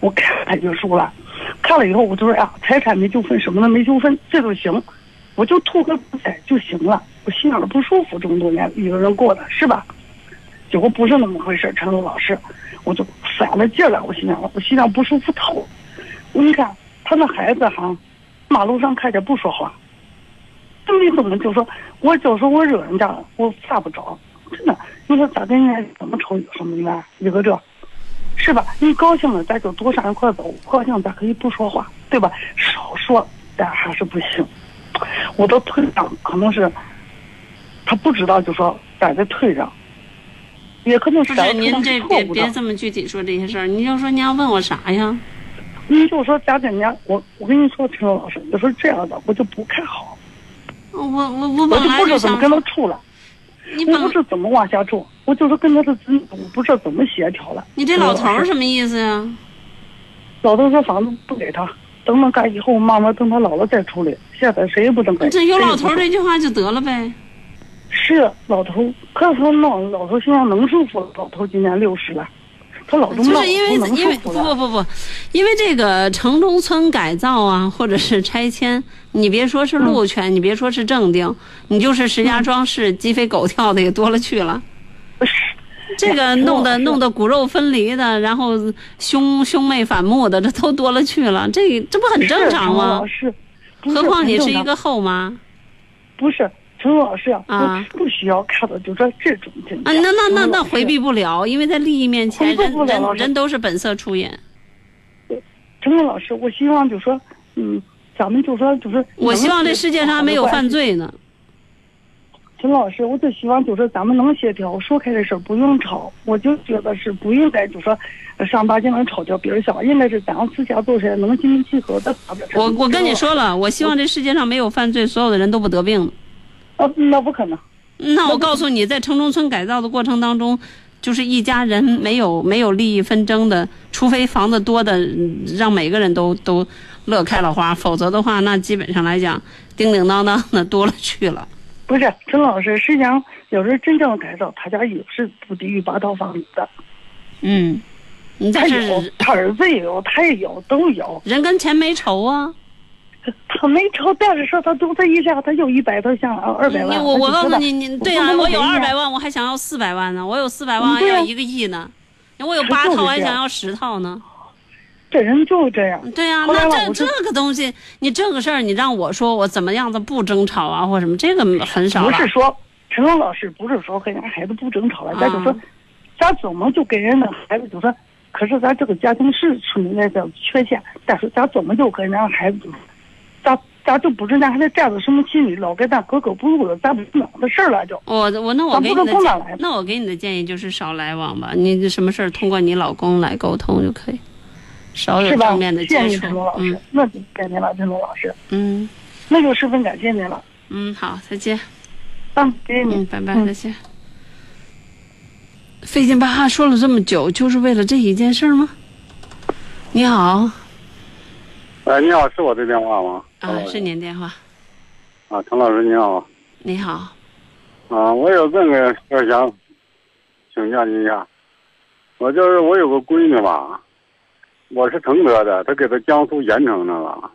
S7: 我看判决书了，看了以后我就说呀，财产没纠纷，什么的没纠纷，这就行，我就图个不在就行了。我心里不舒服，这么多年一个人过的是吧？结果不是那么回事，陈龙老师，我就反了劲了，我心想，我心想不舒服透。你看他那孩子哈，马路上看见不说话，他没怎么就说，我就说我惹人家了，我犯不着。真的，你说咋跟人家怎么吵有什么冤？一个这，是吧？你高兴了，咱就多上一块走；不高兴，咱可以不说话，对吧？少说，但还是不行。我都退让，可能是他不知道，就说咱在退让，也可能是
S2: 您这别别，这么具体说这些事儿，你就说你要问我啥呀？
S7: 你就说咱跟人家，我我跟你说，陈老师，就说这样的，我就不看好，
S2: 我我我我
S7: 我就
S2: 本来就
S7: 不知道怎么跟他处了。
S2: 你
S7: 我不知道怎么往下处，我就是跟他的子女，我不知道怎么协调了。
S2: 你这老头儿什么意思呀？
S7: 老头说房子不给他，等他干以后，慢慢等他老了再处理。现在谁也不能给。
S2: 这有老头这句话就得了呗。
S7: 是老头，可是他闹老头现在能舒服了。老头今年六十了，他老这么闹，
S2: 就是因为
S7: 能
S2: 因为不。不不不，因为这个城中村改造啊，或者是拆迁，你别说是路权，你别说是正定，你就是石家庄市鸡飞狗跳的也多了去了。
S7: 是
S2: 这个弄得弄得骨肉分离的，然后兄兄妹反目的，这都多了去了。这这不很正常吗？
S7: 是，不是
S2: 何况你是一个后妈
S7: 不是陈老师啊，
S2: 啊
S7: 我不需要看到就说这种境
S2: 啊，那那那那回避不了，因为在利益面前，人人都是本色出演。
S7: 陈老师，我希望就说，嗯，咱们就说就是。
S2: 我希望这世界上没有犯。罪呢。
S7: 陈老师，我就希望就是咱们能协调，说开这事儿不用吵。我就觉得是不应该就说呃上大街上吵架，别人笑，应该是咱们私下做事能心平气和的。
S2: 我我跟你说了，我希望这世界上没有犯罪，所有的人都不得病。
S7: 啊，那不可能。
S2: 那我告诉你，在城中村改造的过程当中，就是一家人没有没有利益纷争的，除非房子多的，嗯让每个人都都乐开了花，否则的话，那基本上来讲，叮叮当当的多了去了。
S7: 不是陈老师，实际上要是真正改造，他家也是不低于八套房子的。
S2: 嗯，你
S7: 他有
S2: 是，
S7: 他儿子也有，他也有，都有。
S2: 人跟钱没仇啊。
S7: 他没超，但是说他独自一下，他有一百多项二百万。
S2: 你我我告诉你，你对啊，我有二百万，我还想要四百万呢，我有四百万还要一个亿呢，我有八套，我还想要十套呢。
S7: 这人就是这样。
S2: 对
S7: 啊、
S2: 那这这个东西，你这个事儿，你让我说我怎么样子不争吵啊，或什么，这个很少。
S7: 不是说陈龙老师不是说跟人家孩子不争吵了，咱就说
S2: 啊，
S7: 咱怎么就跟人家孩子就说，可是咱这个家庭是存在着缺陷，但是咱怎么就跟人家孩子咱咋就不知道还得占着什么心理，老跟咱格格不入的，咱不脑的事儿了就。
S2: 我我那我给你的
S7: 来
S2: 那我给你的建议就是少来往吧，你什么事儿通过你老公来沟通就可以，少有正面的？
S7: 谢谢你，
S2: 接触
S7: 陈龙老。师
S2: 嗯，
S7: 那就感谢了，陈龙老师，
S2: 嗯
S7: 那就十分感谢您了。
S2: 嗯，好，再见。
S7: 嗯，谢谢您
S2: 嗯，，拜拜，
S7: 嗯
S2: 再见。费劲巴哈说了这么久，就是为了这一件事儿吗？你好，
S8: 哎，你好，是我这电话吗？
S2: 啊，是您电话。
S8: 啊，陈老师你好。
S2: 你好，
S8: 啊，我有这个事儿想请教您一下。我就是我有个闺女吧，我是承德的，她给她江苏盐城的了。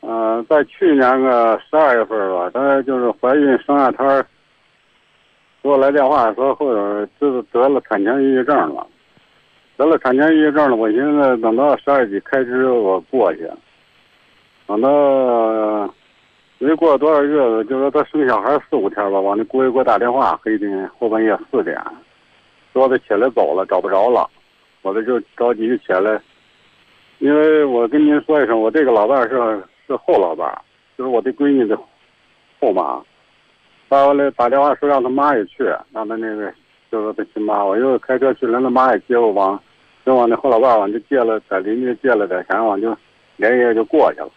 S8: 呃，在去年个十二月份吧，她就是怀孕生下胎儿，给我来电话说后边得得了产前抑郁症了。得了产前抑郁症了，我寻思等到十二级开支我过去，等到没过多少日子，就说他生小孩四五天吧，完了姑爷给我打电话，黑天后半夜四点，说他起来走了，找不着了，我这就着急就起来，因为我跟您说一声，我这个老伴是是后老伴儿，就是我这闺女的后妈，发完了打电话说让他妈也去，让他那个就是他亲妈，我又开车去让，他妈也接我往，就往那后老伴儿往就借了，在邻居借了点钱，往就连夜就过去了。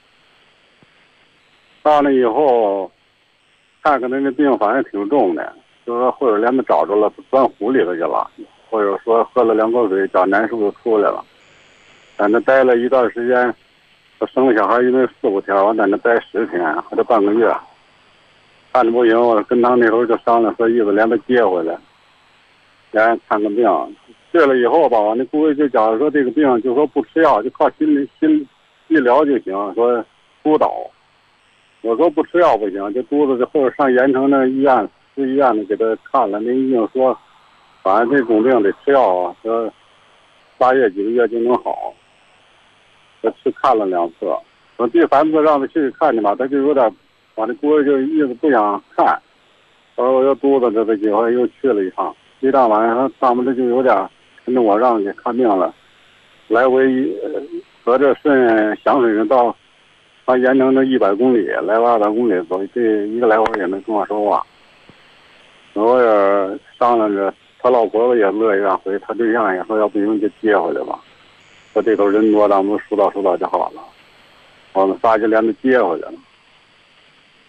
S8: 到那以后，看看他那病反正挺重的，就是说或者连他找着了，钻湖里头去了，或者说喝了两口水，脚难受就出来了，在那待了一段时间，我生了小孩，因为四五天，完在那待十天或者半个月，看着不行，我跟他那时候就商量说，意思连他接回来，连看个病。去了以后吧，那姑爷就讲说这个病就说不吃药，就靠心理心医疗就行，说疏导。我说不吃药不行，这肚子这后边上盐城那医院市医院呢给他看了，那医生说，反正这种病得吃药啊，说仨月几个月就能好。我去看了两次，我第三次让他去看去吧，他就有点，把这姑爷就意思不想看，我说我又肚子这这几回又去了一趟，一趟晚上上面这就有点跟着我让去看病了，来回呃合着顺响水人到。他盐城那一百公里，来回二百公里走，这一个来回也没跟我说话。我也商量着，他老婆子也乐意让回，他对象也说要不行就接回来吧。说这头人多，咱们疏导疏导就好了。我们仨就连着接回来了。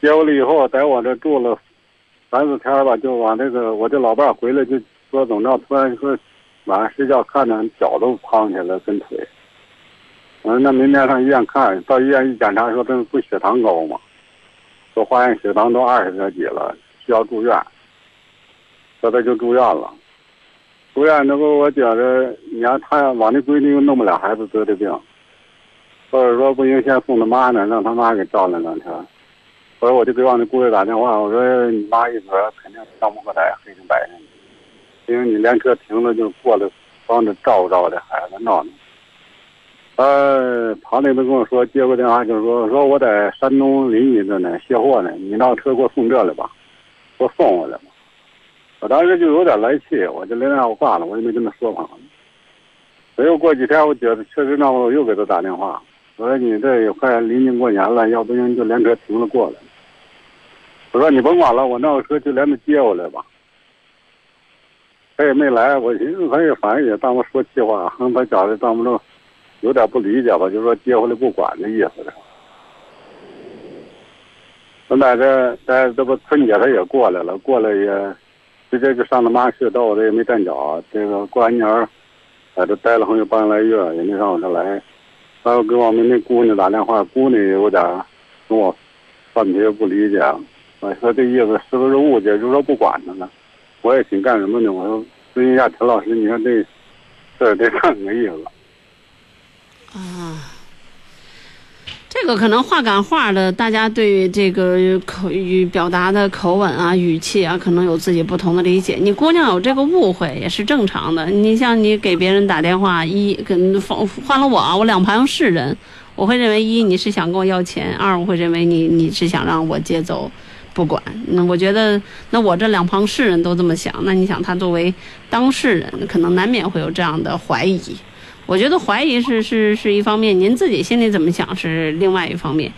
S8: 接回来以后，在我这住了三四天吧，就往这个我这老伴回来就说怎么着，突然说晚上睡觉看着脚都胖起来，跟腿。我说那明天上医院看，到医院一检查说这不血糖高吗？说化验血糖都二十多几了，需要住院。说他就住院了，住院那不我觉着，你看他往那闺女又弄不了孩子得的病，或者说不行先送他妈呢，让他妈给照料两天。我说我就给往那姑爷打电话，我说你妈一会儿肯定上不过来，黑天白天，因为你连车停了就过来帮着照顾照顾这孩子闹闹。呃，旁那边跟我说接过电话，就是说说我在山东临沂这呢卸货呢，你让车给我送这来吧，给我送回来吧。我当时就有点来气，我就连电话挂了，我也没跟他说嘛。没有过几天，我觉得确实让我又给他打电话，我说你这也快临近过年了，要不行就连车停了过来。我说你甭管了，我那个车就连着接回来吧。他也没来，我寻思他也反正也当我说气话，他觉得当不着。有点不理解吧，就是说接回来不管的意思的。现在这在这不春节他也过来了，过来也直接就上他妈去，到我这也没站脚。这个过完年儿在这待了好有半个来月，也没上我这来。然后给我们那姑娘打电话，姑娘也有点跟我半别不理解。我说这意思是不是误解？就说不管他了。我也挺干什么的。我说咨询一下陈老师，你看这这得看什么意思？
S2: 啊，这个可能话赶话的，大家对于这个口语表达的口吻啊、语气啊，可能有自己不同的理解。你姑娘有这个误会也是正常的。你像你给别人打电话，一跟换了我啊，我两旁是人，我会认为一你是想跟我要钱，二我会认为你你是想让我接走。不管，那我觉得，那我这两旁是人都这么想，那你想他作为当事人，可能难免会有这样的怀疑。我觉得怀疑是是是一方面，您自己心里怎么想是另外一方面。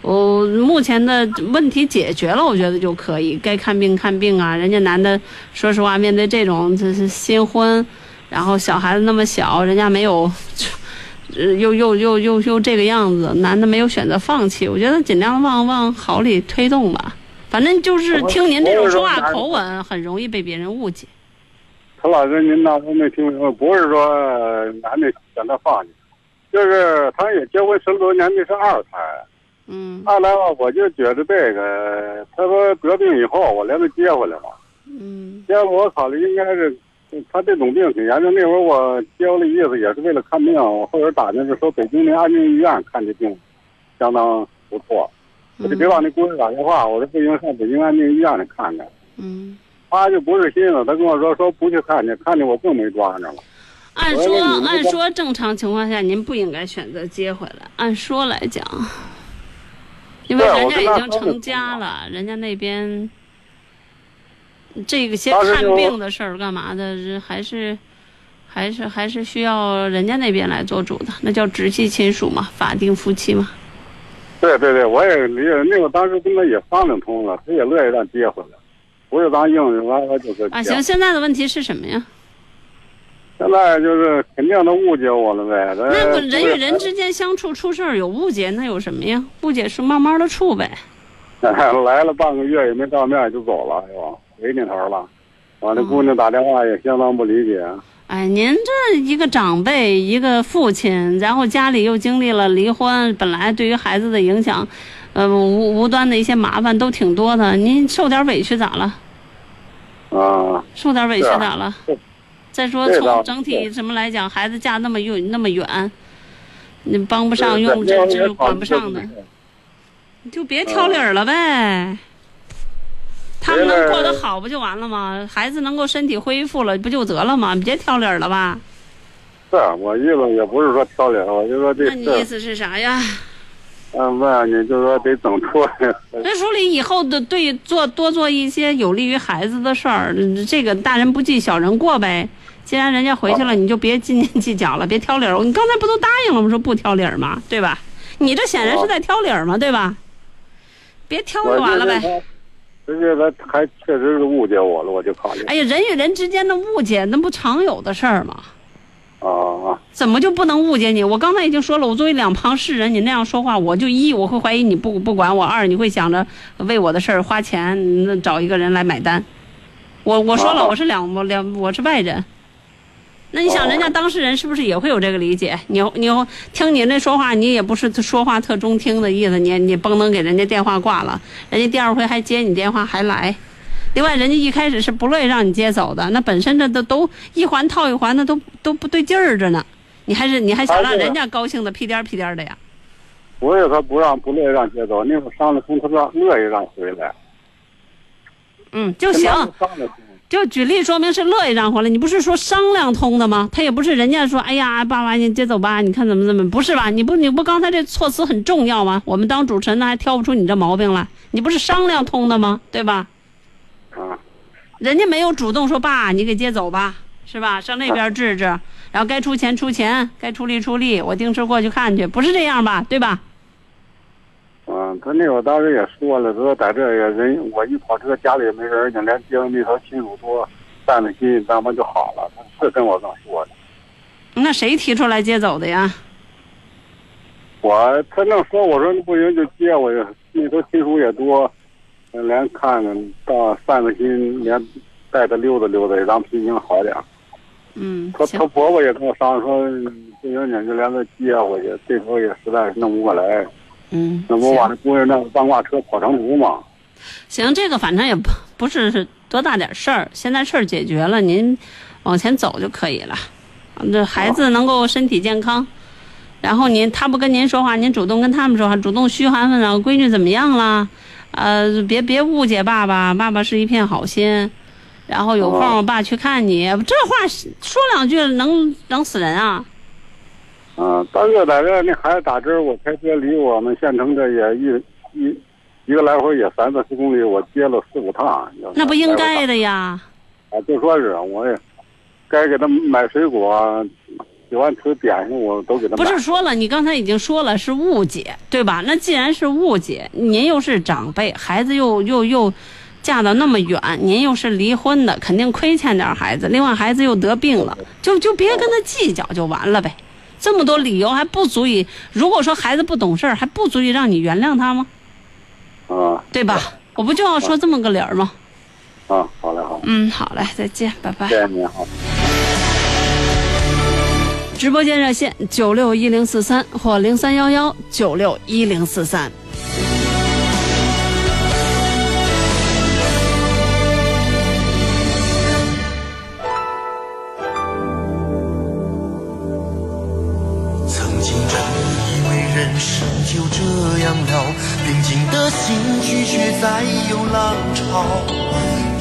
S2: 我目前的问题解决了，我觉得就可以。该看病看病啊，人家男的，说实话，面对这种这是新婚，然后小孩子那么小，人家没有，呃，又又又又又这个样子，男的没有选择放弃，我觉得尽量往往好里推动吧。反正就是听您这种说话口吻，很容易被别人误解。
S8: 他老师，您那我没听明白，不是说呃男的选择放弃，就是他也结婚十多年，这是二胎。
S2: 嗯
S8: 二来吧，我就觉得这个，他说得病以后，我连他接回来嘛。
S2: 嗯
S8: 要不我考虑应该是，他这种病挺严重。那会儿我接回来意思也是为了看病，我后边打听是说北京那安定医院看这病，相当不错。我就别往那姑娘打电话，我说不行，上北京安定医院里看看。
S2: 嗯。
S8: 他就不是心思，他跟我说说不去看去，看去我更没抓着了。
S2: 按说按说正常情况下，您不应该选择接回来。按说来讲，因为
S8: 对
S2: 人家已经成家了，人家那边这个些看病的事儿干嘛的，还是还是还是需要人家那边来做主的，那叫直系亲属嘛，法定夫妻嘛。
S8: 对对对，我也理解。那个当时跟他也商量通了，他也乐意让接回来，不是咱硬完了就是
S2: 啊，行，现在的问题是什么呀？
S8: 现在就是肯定他误解我了呗。
S2: 那个人与人之间相处出事儿有误解，那有什么呀？误解是慢慢的处呗。
S8: 来了半个月也没照面就走了，又回那头了。完了，姑娘打电话也相当不理解。
S2: 哎，您这一个长辈，一个父亲，然后家里又经历了离婚，本来对于孩子的影响，呃，无无端的一些麻烦都挺多的。您受点委屈咋了？
S8: 啊，
S2: 受点委屈咋了
S8: 是？
S2: 再说从整体什么来讲，孩子嫁那么远那么远，你帮不上用，这这管不上的，你就别挑理儿了呗。他们能过得好不就完了吗？孩子能够身体恢复了不就得了吗？别挑理儿了吧。
S8: 是我意思也不是说挑理，我就说这
S2: 那你意，思是啥呀？
S8: 嗯，问你就说得整出来。
S2: 那处理以后的对做多做一些有利于孩子的事儿，这个大人不计小人过呗。既然人家回去了，你就别斤斤计较了，别挑理儿。你刚才不都答应了吗？说不挑理儿吗？对吧？你这显然是在挑理儿嘛，对吧？别挑就完了呗。
S8: 呗。人家他还确实是误解我了，我就考虑。
S2: 哎呀，人与人之间的误解，那不常有的事儿吗？
S8: 啊，
S2: 怎么就不能误解你？我刚才已经说了，我作为两旁世人，你那样说话，我就一我会怀疑你不不管我，二你会想着为我的事儿花钱，那找一个人来买单。我我说了，
S8: 哦
S2: 我是两我两我是外人。那你想，
S8: 哦
S2: 人家当事人是不是也会有这个理解？你你听你那说话，你也不是说话特中听的意思，你你甭能给人家电话挂了，人家第二回还接你电话还来。另外，人家一开始是不乐意让你接走的，那本身这都都一环套一环的，都都不对劲儿着呢。你还是你还想让人家高兴的屁颠儿屁颠儿的呀？
S8: 不是他不让不乐意让接走，那会儿商量通，他让乐意让回来。
S2: 嗯，就行。就举例说明是乐意让回来，你不是说商量通的吗？他也不是人家说，哎呀，爸爸你接走吧，你看怎么怎么，不是吧？你不你不刚才这措辞很重要吗？我们当主持人的还挑不出你这毛病来，你不是商量通的吗？对吧？
S8: 啊，
S2: 人家没有主动说爸，你给接走吧，是吧？上那边治治，然后该出钱出钱，该出力出力，我定时过去看去，不是这样吧？对吧？
S8: 嗯，他那会儿当时也说了，说在这也人我一跑车家里也没人，你连接那头亲属多散散心，咱们就好了。他是跟我这么说的。
S2: 那谁提出来接走的呀？
S8: 我他那说，我说不行就接我去，那头亲属也多，嗯连看看到散散心，连带着溜达溜达，也让心情好点儿。
S2: 嗯，
S8: 他
S2: 行
S8: 他婆婆也跟我商量说，不行你就连他接回去，这头也实在是弄不过来，
S2: 嗯，
S8: 那不往
S2: 行
S8: 那姑娘那半挂车跑长途嘛。
S2: 行，这个反正也不不是是多大点事儿，现在事儿解决了，您往前走就可以了。这孩子能够身体健康，然后您他不跟您说话，您主动跟他们说话，主动嘘寒问暖，闺女怎么样了？呃，别别误解爸爸，爸爸是一片好心。然后有空
S8: 哦
S2: 我爸去看你，这话说两句能能死人啊？
S8: 嗯，当时在这那孩子打针，我开车离我们县城这也一一一个来回也三四十公里，我接了四五趟。
S2: 那不应该
S8: 的
S2: 的呀。
S8: 啊，就说是我也该给他买水果，喜欢吃点心，我都给他买。
S2: 不是说了，你刚才已经说了是误解，对吧？那既然是误解，您又是长辈，孩子又又又嫁到那么远，您又是离婚的，肯定亏欠点孩子。另外孩子又得病了，就就别跟他计较就完了呗。这么多理由还不足以，如果说孩子不懂事儿，还不足以让你原谅他吗？
S8: 啊
S2: 对吧？我不就要说这么个理儿吗？
S8: 啊，好嘞好，
S2: 嗯，好嘞，再见，拜拜。
S8: 谢谢您好。
S2: 直播间热线九六一零四三或零三幺幺九六一零四三。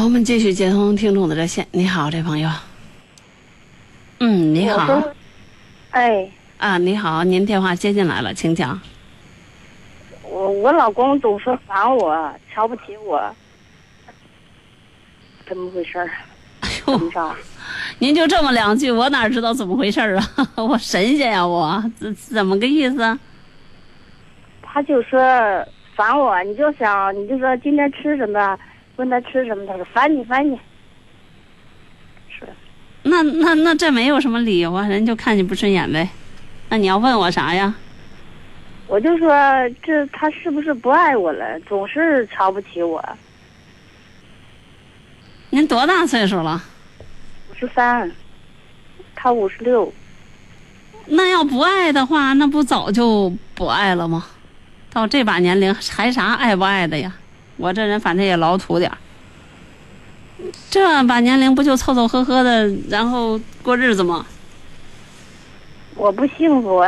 S2: 好，我们继续接通听众的热线。你好，这朋友。嗯，你好，
S9: 哎，
S2: 啊，你好，您电话接进来了，请讲。
S9: 我我老公总是烦我，瞧不起我，怎么回事儿？
S2: 哎
S9: 怎么
S2: 呦，
S9: 着？
S2: 您就这么两句，我哪知道怎么回事儿啊？我神仙呀，我怎怎么个意思啊？
S9: 他就说烦我，你就想，你就说今天吃什么，问他吃什么，他说烦你烦你。是，
S2: 那那那这没有什么理由啊，人就看你不顺眼呗。那你要问我啥呀？
S9: 我就说这他是不是不爱我了？总是瞧不起我。
S2: 您多大岁数了？
S9: 五十三，他五十六。
S2: 那要不爱的话，那不早就不爱了吗？到这把年龄还啥爱不爱的呀？我这人反正也老土点儿，这把年龄不就凑凑合合的，然后过日子吗？
S9: 我不幸福，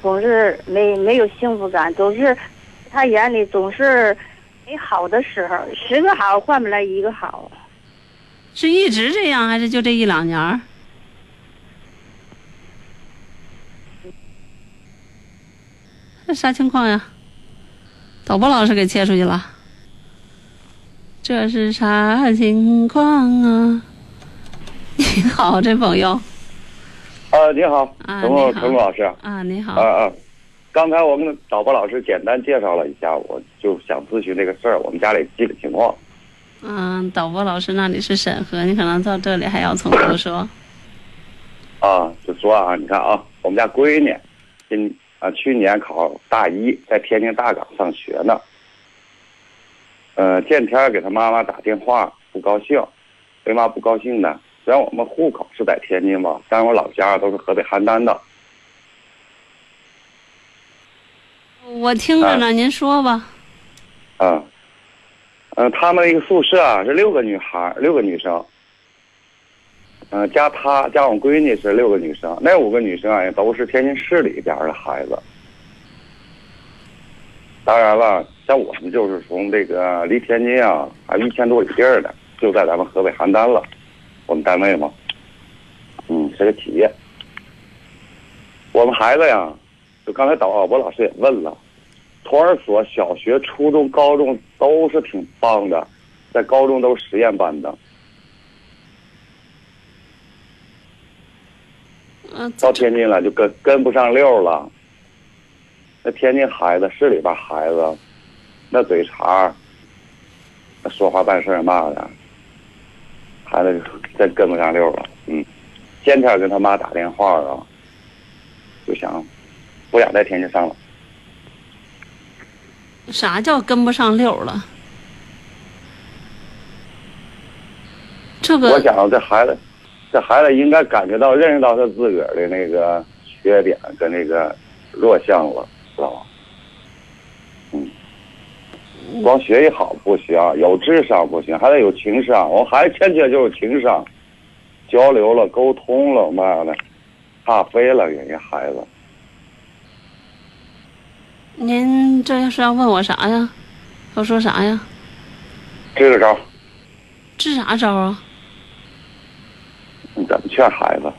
S9: 总是没没有幸福感，总是他眼里总是没好的时候，十个好换不来一个好。
S2: 是一直这样，还是就这一两年儿？这啥情况呀？导播老师给切出去了。这是啥情况啊？你好，这朋友
S10: 啊，你好，
S2: 啊，
S10: 陈梦
S2: 你好
S10: 陈梦老师啊
S2: 啊，你好，
S10: 啊啊！刚才我跟导播老师简单介绍了一下，我就想咨询这个事儿，我们家里基本情况。
S2: 嗯，导播老师那里是审核，你可能到这里还要从头说。
S10: 啊，就说啊，你看啊，我们家闺女今啊去年考大一，在天津大港上学呢。呃，见天儿给他妈妈打电话，不高兴，为嘛不高兴呢？虽然我们户口是在天津吧，但是我老家都是河北邯郸的。
S2: 我听着呢，您说吧。
S10: 啊，嗯、他们一个宿舍啊是六个女孩，六个女生。嗯、加她加我闺女是六个女生，那五个女生啊也都是天津市里边的孩子。当然了，像我们就是从这个离天津啊还一千多里地儿的，就在咱们河北邯郸了，我们单位嘛，嗯，是个企业。我们孩子呀，就刚才导播老师也问了，托儿所、小学、初中、高中都是挺棒的，在高中都是实验班的，
S2: 嗯、
S10: 到天津了就跟跟不上溜了。那天津孩子，市里边孩子，那嘴茬，那说话办事儿嘛的，孩子真跟不上溜了。嗯，天天跟他妈打电话啊，就想不想在天津上了。
S2: 啥叫跟不上溜了？这
S10: 我想这孩子，这孩子应该感觉到、认识到他自个儿的那个缺点跟那个弱项了，知道吧？嗯，光学习好不行，有智商不行，还得有情商。我孩子欠缺就是情商，交流了、沟通了，妈的，差飞了，人家孩子。
S2: 您这是要问我啥呀？要说啥呀？
S10: 支个招，
S2: 支啥招啊？
S10: 你怎么劝孩子？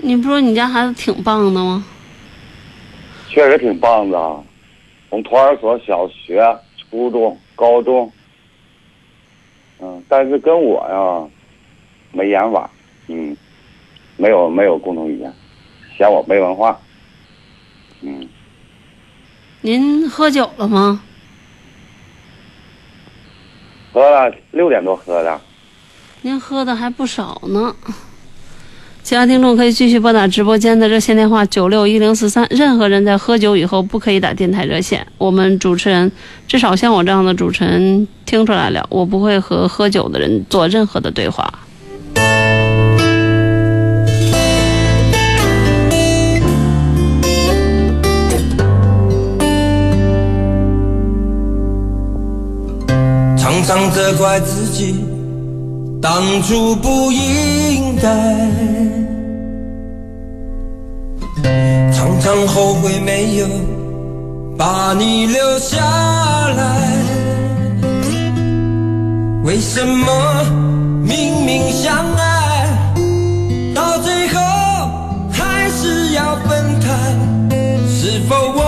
S2: 你不说你家孩子挺棒的吗？
S10: 确实挺棒的，啊，从托儿所、小学、初中、高中，嗯，但是跟我呀没眼法，嗯，没有没有共同语言，嫌我没文化，嗯，
S2: 您喝酒了吗？
S10: 喝了六点多喝的，
S2: 您喝的还不少呢。其他听众可以继续拨打直播间的热线电话九六一零四三。任何人在喝酒以后不可以打电台热线。我们主持人，至少像我这样的主持人听出来了，我不会和喝酒的人做任何的对话。
S11: 常常责怪自己当初不应该，常常后悔没有把你留下来。为什么明明相爱，到最后还是要分开？是否我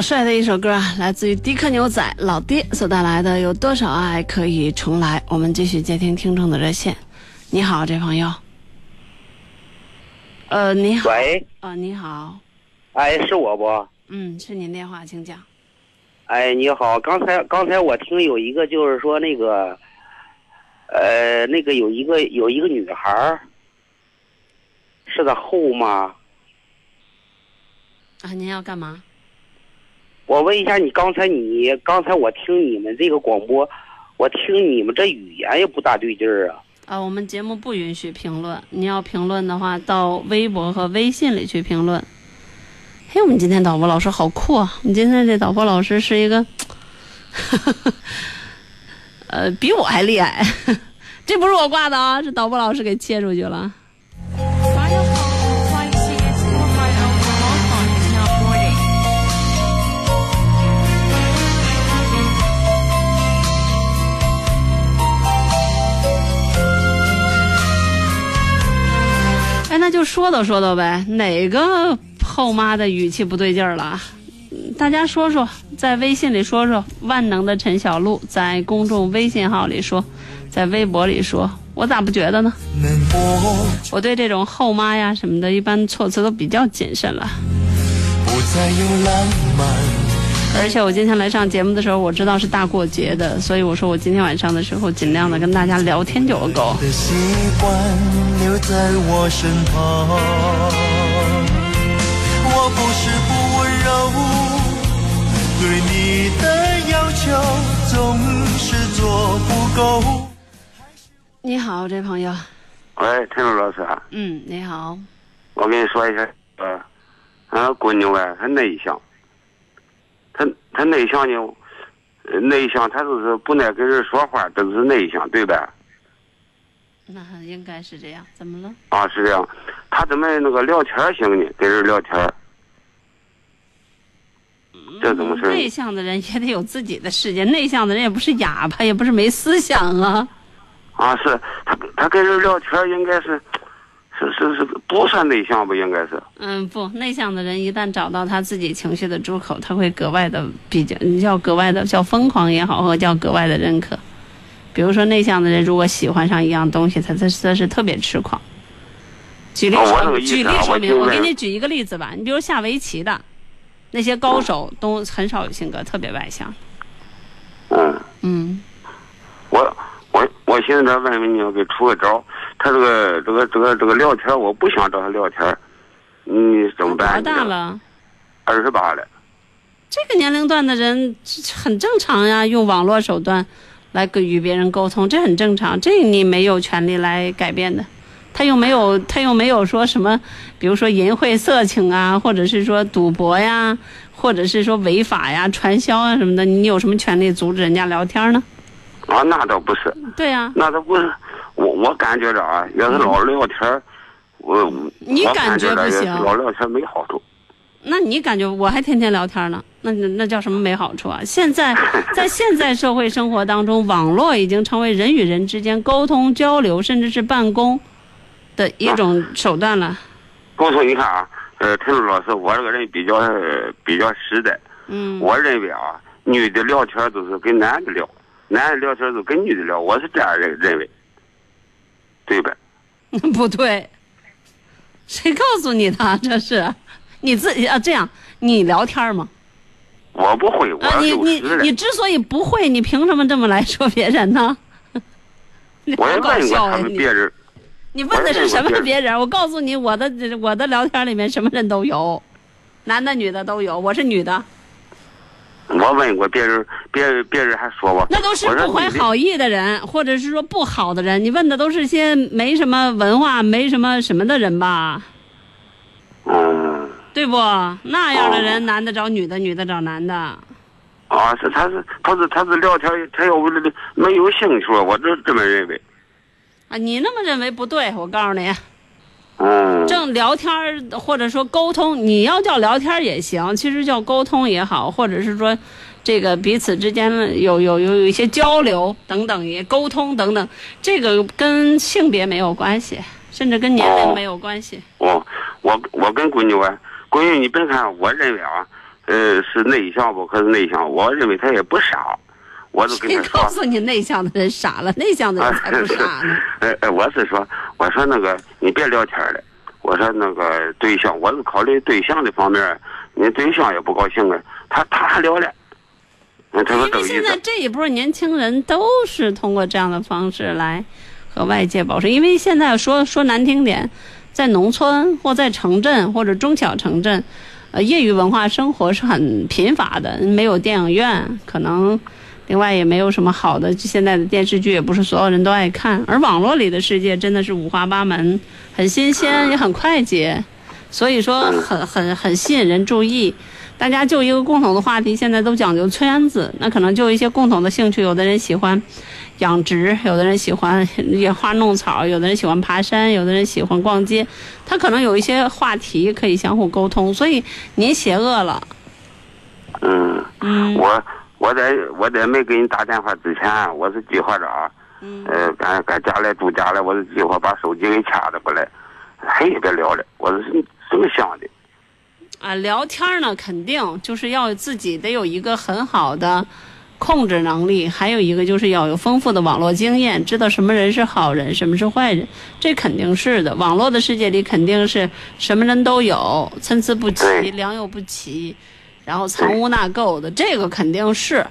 S11: 好
S2: 帅的一首歌啊，来自于迪克牛仔老爹所带来的《有多少爱可以重来》。我们继续接听听众的热线。你好，这朋友。呃，你好。
S12: 喂。
S2: 啊，你好。
S12: 哎，是我不？
S2: 嗯，是您电话，请讲。
S12: 哎，你好，刚才刚才我听有一个，就是说那个，呃，那个有一个有一个女孩儿，是个后妈。
S2: 啊，您要干嘛？
S12: 我问一下，你刚才你刚才我听你们这个广播，我听你们这语言也不大对劲儿啊。
S2: 啊，我们节目不允许评论，你要评论的话，到微博和微信里去评论。嘿，我们今天导播老师好酷啊！我们今天这导播老师是一个，呃，比我还厉害。这不是我挂的啊，是导播老师给切出去了。就说道说道呗，哪个后妈的语气不对劲儿了？大家说说，在微信里说说。万能的陈小璐在公众微信号里说，在微博里说，我咋不觉得呢？我对这种后妈呀什么的，一般措辞都比较谨慎了。不再有浪漫。而且我今天来上节目的时候，我知道是大过节的，所以我说我今天晚上的时候尽量的跟大家聊天就够。你好，这朋友。
S12: 喂，陈露老师。
S2: 嗯，你好。
S12: 我跟你说一下，呃，俺闺女啊，很内向。他他内向呢，内向他就是不爱跟人说话，都是内向，对呗？
S2: 那应该是这样，怎么了？
S12: 啊，是这样。他怎么那个聊天行呢？跟人聊天，这怎么事？
S2: 内向的人也得有自己的世界，内向的人也不是哑巴，也不是没思想啊。
S12: 啊，是他他跟人聊天应该是。是是是，不算内向吧？应该是。
S2: 嗯，不，内向的人一旦找到他自己情绪的出口，他会格外的比较，叫格外的叫疯狂也好，或叫格外的认可。比如说，内向的人如果喜欢上一样东西，他他他是特别痴狂。举例说，举例说明，我给你举一个例子吧。你比如下围棋的那些高手，都很少有性格特别外向。
S12: 嗯。
S2: 嗯。
S12: 我我我现在问问你，我给出个招。他这个这个这个这个聊天，我不想找他聊天，你怎么办？
S2: 多大了？
S12: 二十八了。
S2: 这个年龄段的人很正常呀，用网络手段来跟与别人沟通，这很正常，这你没有权利来改变的。他又没有，他又没有说什么，比如说淫秽色情啊，或者是说赌博呀，或者是说违法呀、传销啊什么的，你有什么权利阻止人家聊天呢？
S12: 啊，那倒不是。
S2: 对呀。
S12: 那倒不是。我我感觉着啊，要是老聊天我
S2: 你感
S12: 觉
S2: 不行，
S12: 老聊天没好处。
S2: 那你感觉我还天天聊天呢？那那叫什么没好处啊？现在 在现在社会生活当中，网络已经成为人与人之间沟通交流，甚至是办公的一种手段了。
S12: 沟通，你看啊，呃，陈露老师，我这个人比较比较实在。
S2: 嗯。
S12: 我认为啊，女的聊天都是跟男的聊，男人聊天都跟女的聊，我是这样认认为。对呗？
S2: 不对，谁告诉你的？这是你自己啊？这样你聊天吗？
S12: 我不会，我
S2: 你你你之所以不会，你凭什么这么来说别人呢？
S12: 我也问过他们别人。
S2: 你问的是什么别人？我告诉你，我的我的聊天里面什么人都有，男的女的都有。我是女的。
S12: 我问过别人，别别人还说我，
S2: 那都是不怀好意的人，或者是说不好的人。你问的都是些没什么文化、没什么什么的人吧？
S12: 嗯，
S2: 对不？那样的人，男的找女的，女的找男的。
S12: 啊，是他是他是他是聊天，他要为了没有兴趣，我这这么认为。
S2: 啊，你那么认为不对，我告诉你。
S12: 嗯，
S2: 正聊天或者说沟通，你要叫聊天也行，其实叫沟通也好，或者是说，这个彼此之间有有有有一些交流等等也沟通等等，这个跟性别没有关系，甚至跟年龄没有关系。
S12: 我我我跟闺女玩，闺女你别看，我认为啊，呃是内向不？可是内向，我认为他也不傻，我都跟
S2: 谁
S12: 他说
S2: 告。诉你内向的人傻了？内向的人才不傻呢。
S12: 哎哎，我是说，我说那个你别聊天了，我说那个对象，我是考虑对象的方面，你对象也不高兴啊，他他还聊了，嗯，他说
S2: 因为现在这一波年轻人都是通过这样的方式来和外界保持，因为现在说说难听点，在农村或在城镇或者中小城镇，呃，业余文化生活是很贫乏的，没有电影院，可能另外也没有什么好的，现在的电视剧也不是所有人都爱看，而网络里的世界真的是五花八门，很新鲜也很快捷，所以说很很很吸引人注意。大家就一个共同的话题，现在都讲究圈子，那可能就一些共同的兴趣，有的人喜欢养殖，有的人喜欢野花弄草，有的人喜欢爬山，有的人喜欢逛街，他可能有一些话题可以相互沟通。所以您邪恶了，
S12: 嗯，
S2: 嗯
S12: 我我在我在没给你打电话之前，我是计划着啊，
S2: 嗯
S12: 呃，赶赶家来住家来，我是计划把手机给掐着过来，谁也别聊了，我是这么想的。
S2: 啊，聊天呢肯定就是要自己得有一个很好的控制能力，还有一个就是要有丰富的网络经验，知道什么人是好人，什么是坏人，这肯定是的。网络的世界里肯定是什么人都有，参差不齐，良莠不齐，然后藏污纳垢的，这个肯定是。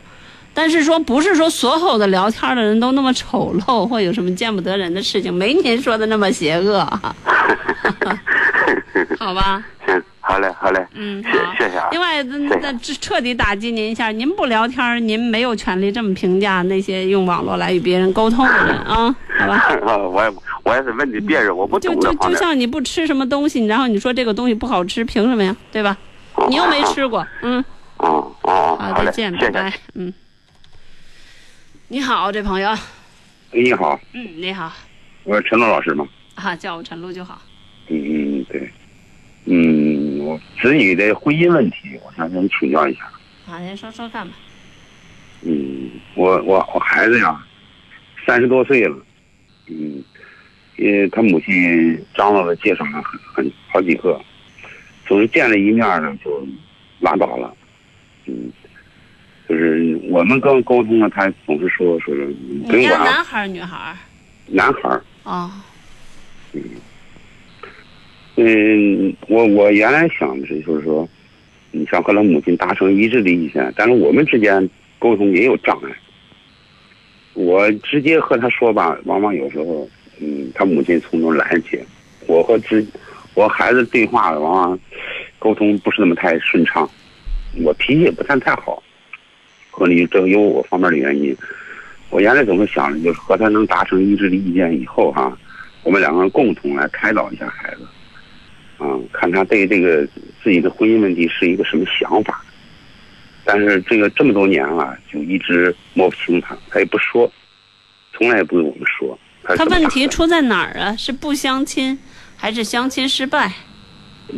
S2: 但是说不是说所有的聊天的人都那么丑陋，或有什么见不得人的事情，没您说的那么邪恶，好吧？
S12: 行，好嘞，好嘞，
S2: 嗯，
S12: 谢
S2: 好。
S12: 谢谢啊。
S2: 另外，那那这彻底打击您一下，您不聊天，您没有权利这么评价那些用网络来与别人沟通的人啊，好吧？
S12: 啊，我也我也是问你别人，我不
S2: 就就就。像你不吃什么东西，然后你说这个东西不好吃，凭什么呀？对吧？你又没吃过，嗯，
S12: 哦哦，
S2: 好，
S12: 好，
S2: 再见。拜拜，嗯。你好，这朋友，
S13: 你好，
S2: 嗯，你好，
S13: 我是陈露老师吗？
S2: 啊，叫我陈露就好。
S13: 嗯嗯，对，嗯，我子女的婚姻问题，我想跟你请教一下。
S2: 啊，您说说看吧。
S13: 嗯，我我我孩子呀，三十多岁了，嗯，因为他母亲张罗了介绍了很很好几个，总是见了一面呢就拉倒了，嗯，就是我们刚沟通了，他总是说说是不用管啊，
S2: 男孩儿女孩儿？
S13: 男孩儿。
S2: 哦，
S13: 嗯，我我原来想的是，就是说，你想和他母亲达成一致的意见，但是我们之间沟通也有障碍。我直接和他说吧，往往有时候，嗯，他母亲从中拦截。我和之我孩子对话，往往沟通不是那么太顺畅。我脾气也不算太好，可能这有我方面的原因。我原来总是想着，就是和他能达成一致的意见以后哈、我们两个人共同来开导一下孩子。啊，看他对这个自己的婚姻问题是一个什么想法。但是这个这么多年了，就一直摸不清他，他也不说，从来也不跟我们说。他
S2: 问题出在哪儿啊？是不相亲，还是相亲失败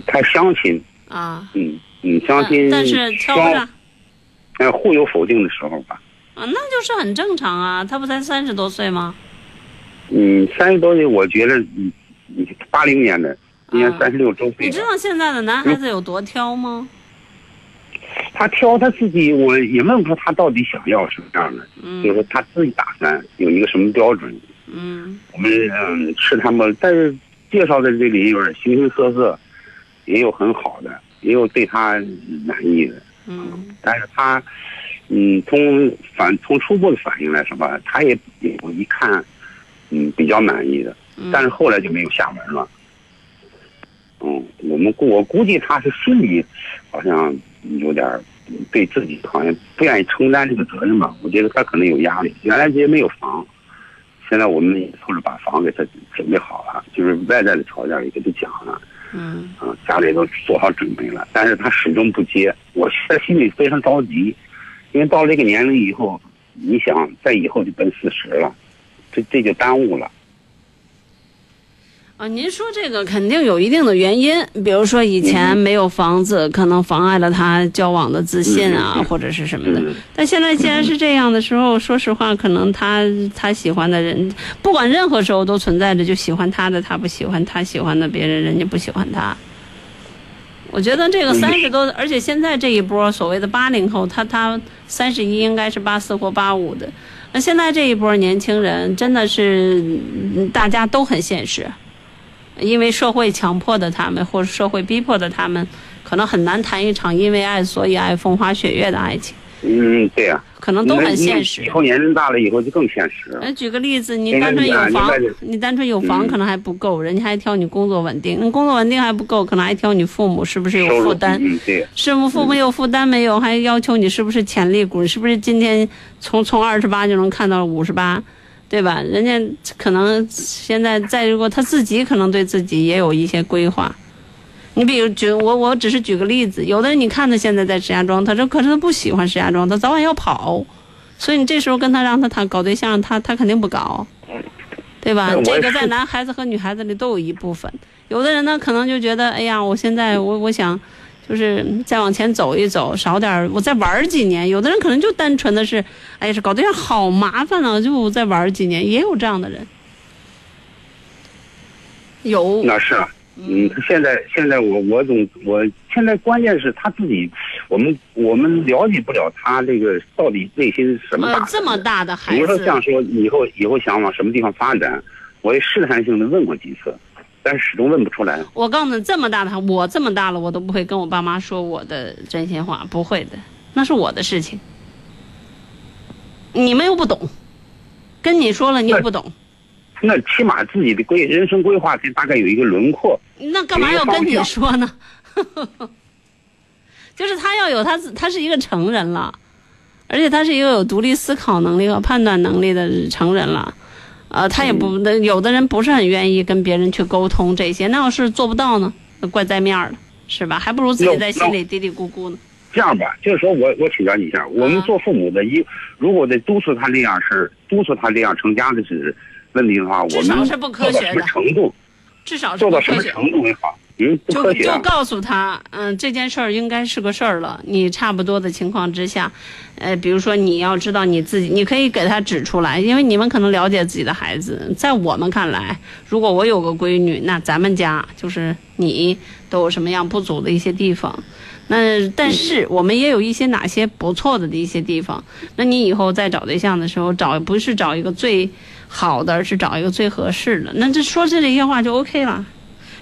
S13: 他相亲，
S2: 啊？
S13: 嗯嗯，相亲
S2: 但是挑不
S13: 双
S2: 上
S13: 呃互有否定的时候吧。
S2: 啊，那就是很正常啊。他不才三十多岁吗？
S13: 嗯，三十多岁，我觉得嗯，八零年的，今年
S2: 啊
S13: 三十六周岁
S2: 你知。道现在的男孩子有多挑吗？
S13: 他挑他自己，我也问不出他到底想要什么样的，就是说他自己打算有一个什么标准。
S2: 嗯
S13: 我们嗯是他们，但是介绍的这里边形形色色，也有很好的，也有对他满意的，
S2: 嗯
S13: 但是他嗯从反从初步的反应来说吧，他也也有一看嗯比较满意的，
S2: 嗯
S13: 但是后来就没有下文了。嗯，我们估我估计他是心里好像有点对自己好像不愿意承担这个责任吧。我觉得他可能有压力。原来这也没有房，现在我们也凑着把房给他准备好了，就是外在的条件也给他讲了，
S2: 嗯
S13: 啊，家里都做好准备了，但是他始终不接。我现在心里非常着急，因为到了这个年龄以后，你想在以后就奔四十了，这这就耽误了。
S2: 啊，您说这个肯定有一定的原因，比如说以前没有房子，可能妨碍了他交往的自信啊，或者是什么的。但现在既然是这样的时候，说实话，可能他他喜欢的人，不管任何时候都存在着，就喜欢他的他不喜欢他喜欢的别人，人家不喜欢他。我觉得这个
S13: 嗯
S2: 三十多，而且现在这一波所谓的八零后，他他三十一应该是八四或八五的。那现在这一波年轻人真的是嗯大家都很现实，因为社会强迫的他们，或者社会逼迫的他们，可能很难谈一场因为爱所以爱、风花雪月的爱情，
S13: 嗯，对呀、
S2: 可能都很现实
S13: 以。后年龄大了以后就更现实了。
S2: 哎，举个例子，你单纯有房
S13: 你
S2: 单纯有房
S13: 嗯
S2: 可能还不够，人家还挑你工作稳定，你工作稳定还不够，可能还挑你父母是不是有负担。
S13: 嗯，对。
S2: 是不父母有负担没有？还要求你是不是潜力股？你是不是今天从从二十八就能看到五十八，对吧？人家可能现在再如果他自己可能对自己也有一些规划。你比如举我我只是举个例子，有的人你看他现在在石家庄，他说可是他不喜欢石家庄，他早晚要跑，所以你这时候跟他让他谈搞对象，他他肯定不搞，对吧这个在男孩子和女孩子里都有一部分。有的人呢，可能就觉得，哎呀，我现在我我想，就是再往前走一走，少点儿，我再玩儿几年。有的人可能就单纯的是，哎呀，这搞对象好麻烦啊，就再玩儿几年，也有这样的人。有，
S13: 那是啊，嗯，他现在现在我我总我现在关键是他自己，我们我们了解不了他这个到底内心什么
S2: 这么大的孩子
S13: 比如说
S2: 子，
S13: 像说以后以后想往什么地方发展，我也试探性的问过几次，但是始终问不出来。
S2: 我告诉你，这么大的孩我这么大了，我都不会跟我爸妈说我的真心话，不会的，那是我的事情。你们又不懂，跟你说了你又不懂，
S13: 那起码自己的规人生规划得大概有一个轮廓。
S2: 那干嘛要跟你说呢？就是他要有他自，他是一个成人了，而且他是一个有独立思考能力和判断能力的成人了。呃，他也不，那有的人不是很愿意跟别人去沟通这些，那要是做不到呢，那怪在面儿的，是吧？还不如自己在心里嘀嘀咕咕呢。
S13: 这样吧，就是说我我请教你一下，我们做父母的一，如果得督促他这样事儿，督促他这样成家的是问题的话，我
S2: 至少
S13: 们
S2: 是不科学
S13: 做到什么
S2: 的
S13: 程度？
S2: 至少是
S13: 做到什么。程度为好？嗯，
S2: 就。就告诉他，嗯，这件事儿应该是个事儿了。你差不多的情况之下，呃，比如说你要知道你自己，你可以给他指出来，因为你们可能了解自己的孩子。在我们看来，如果我有个闺女，那咱们家就是你都有什么样不足的一些地方。那但是我们也有一些哪些不错的的一些地方。那你以后再找对象的时候，找不是找一个最好的，而是找一个最合适的。那这说这这些话就 OK 了。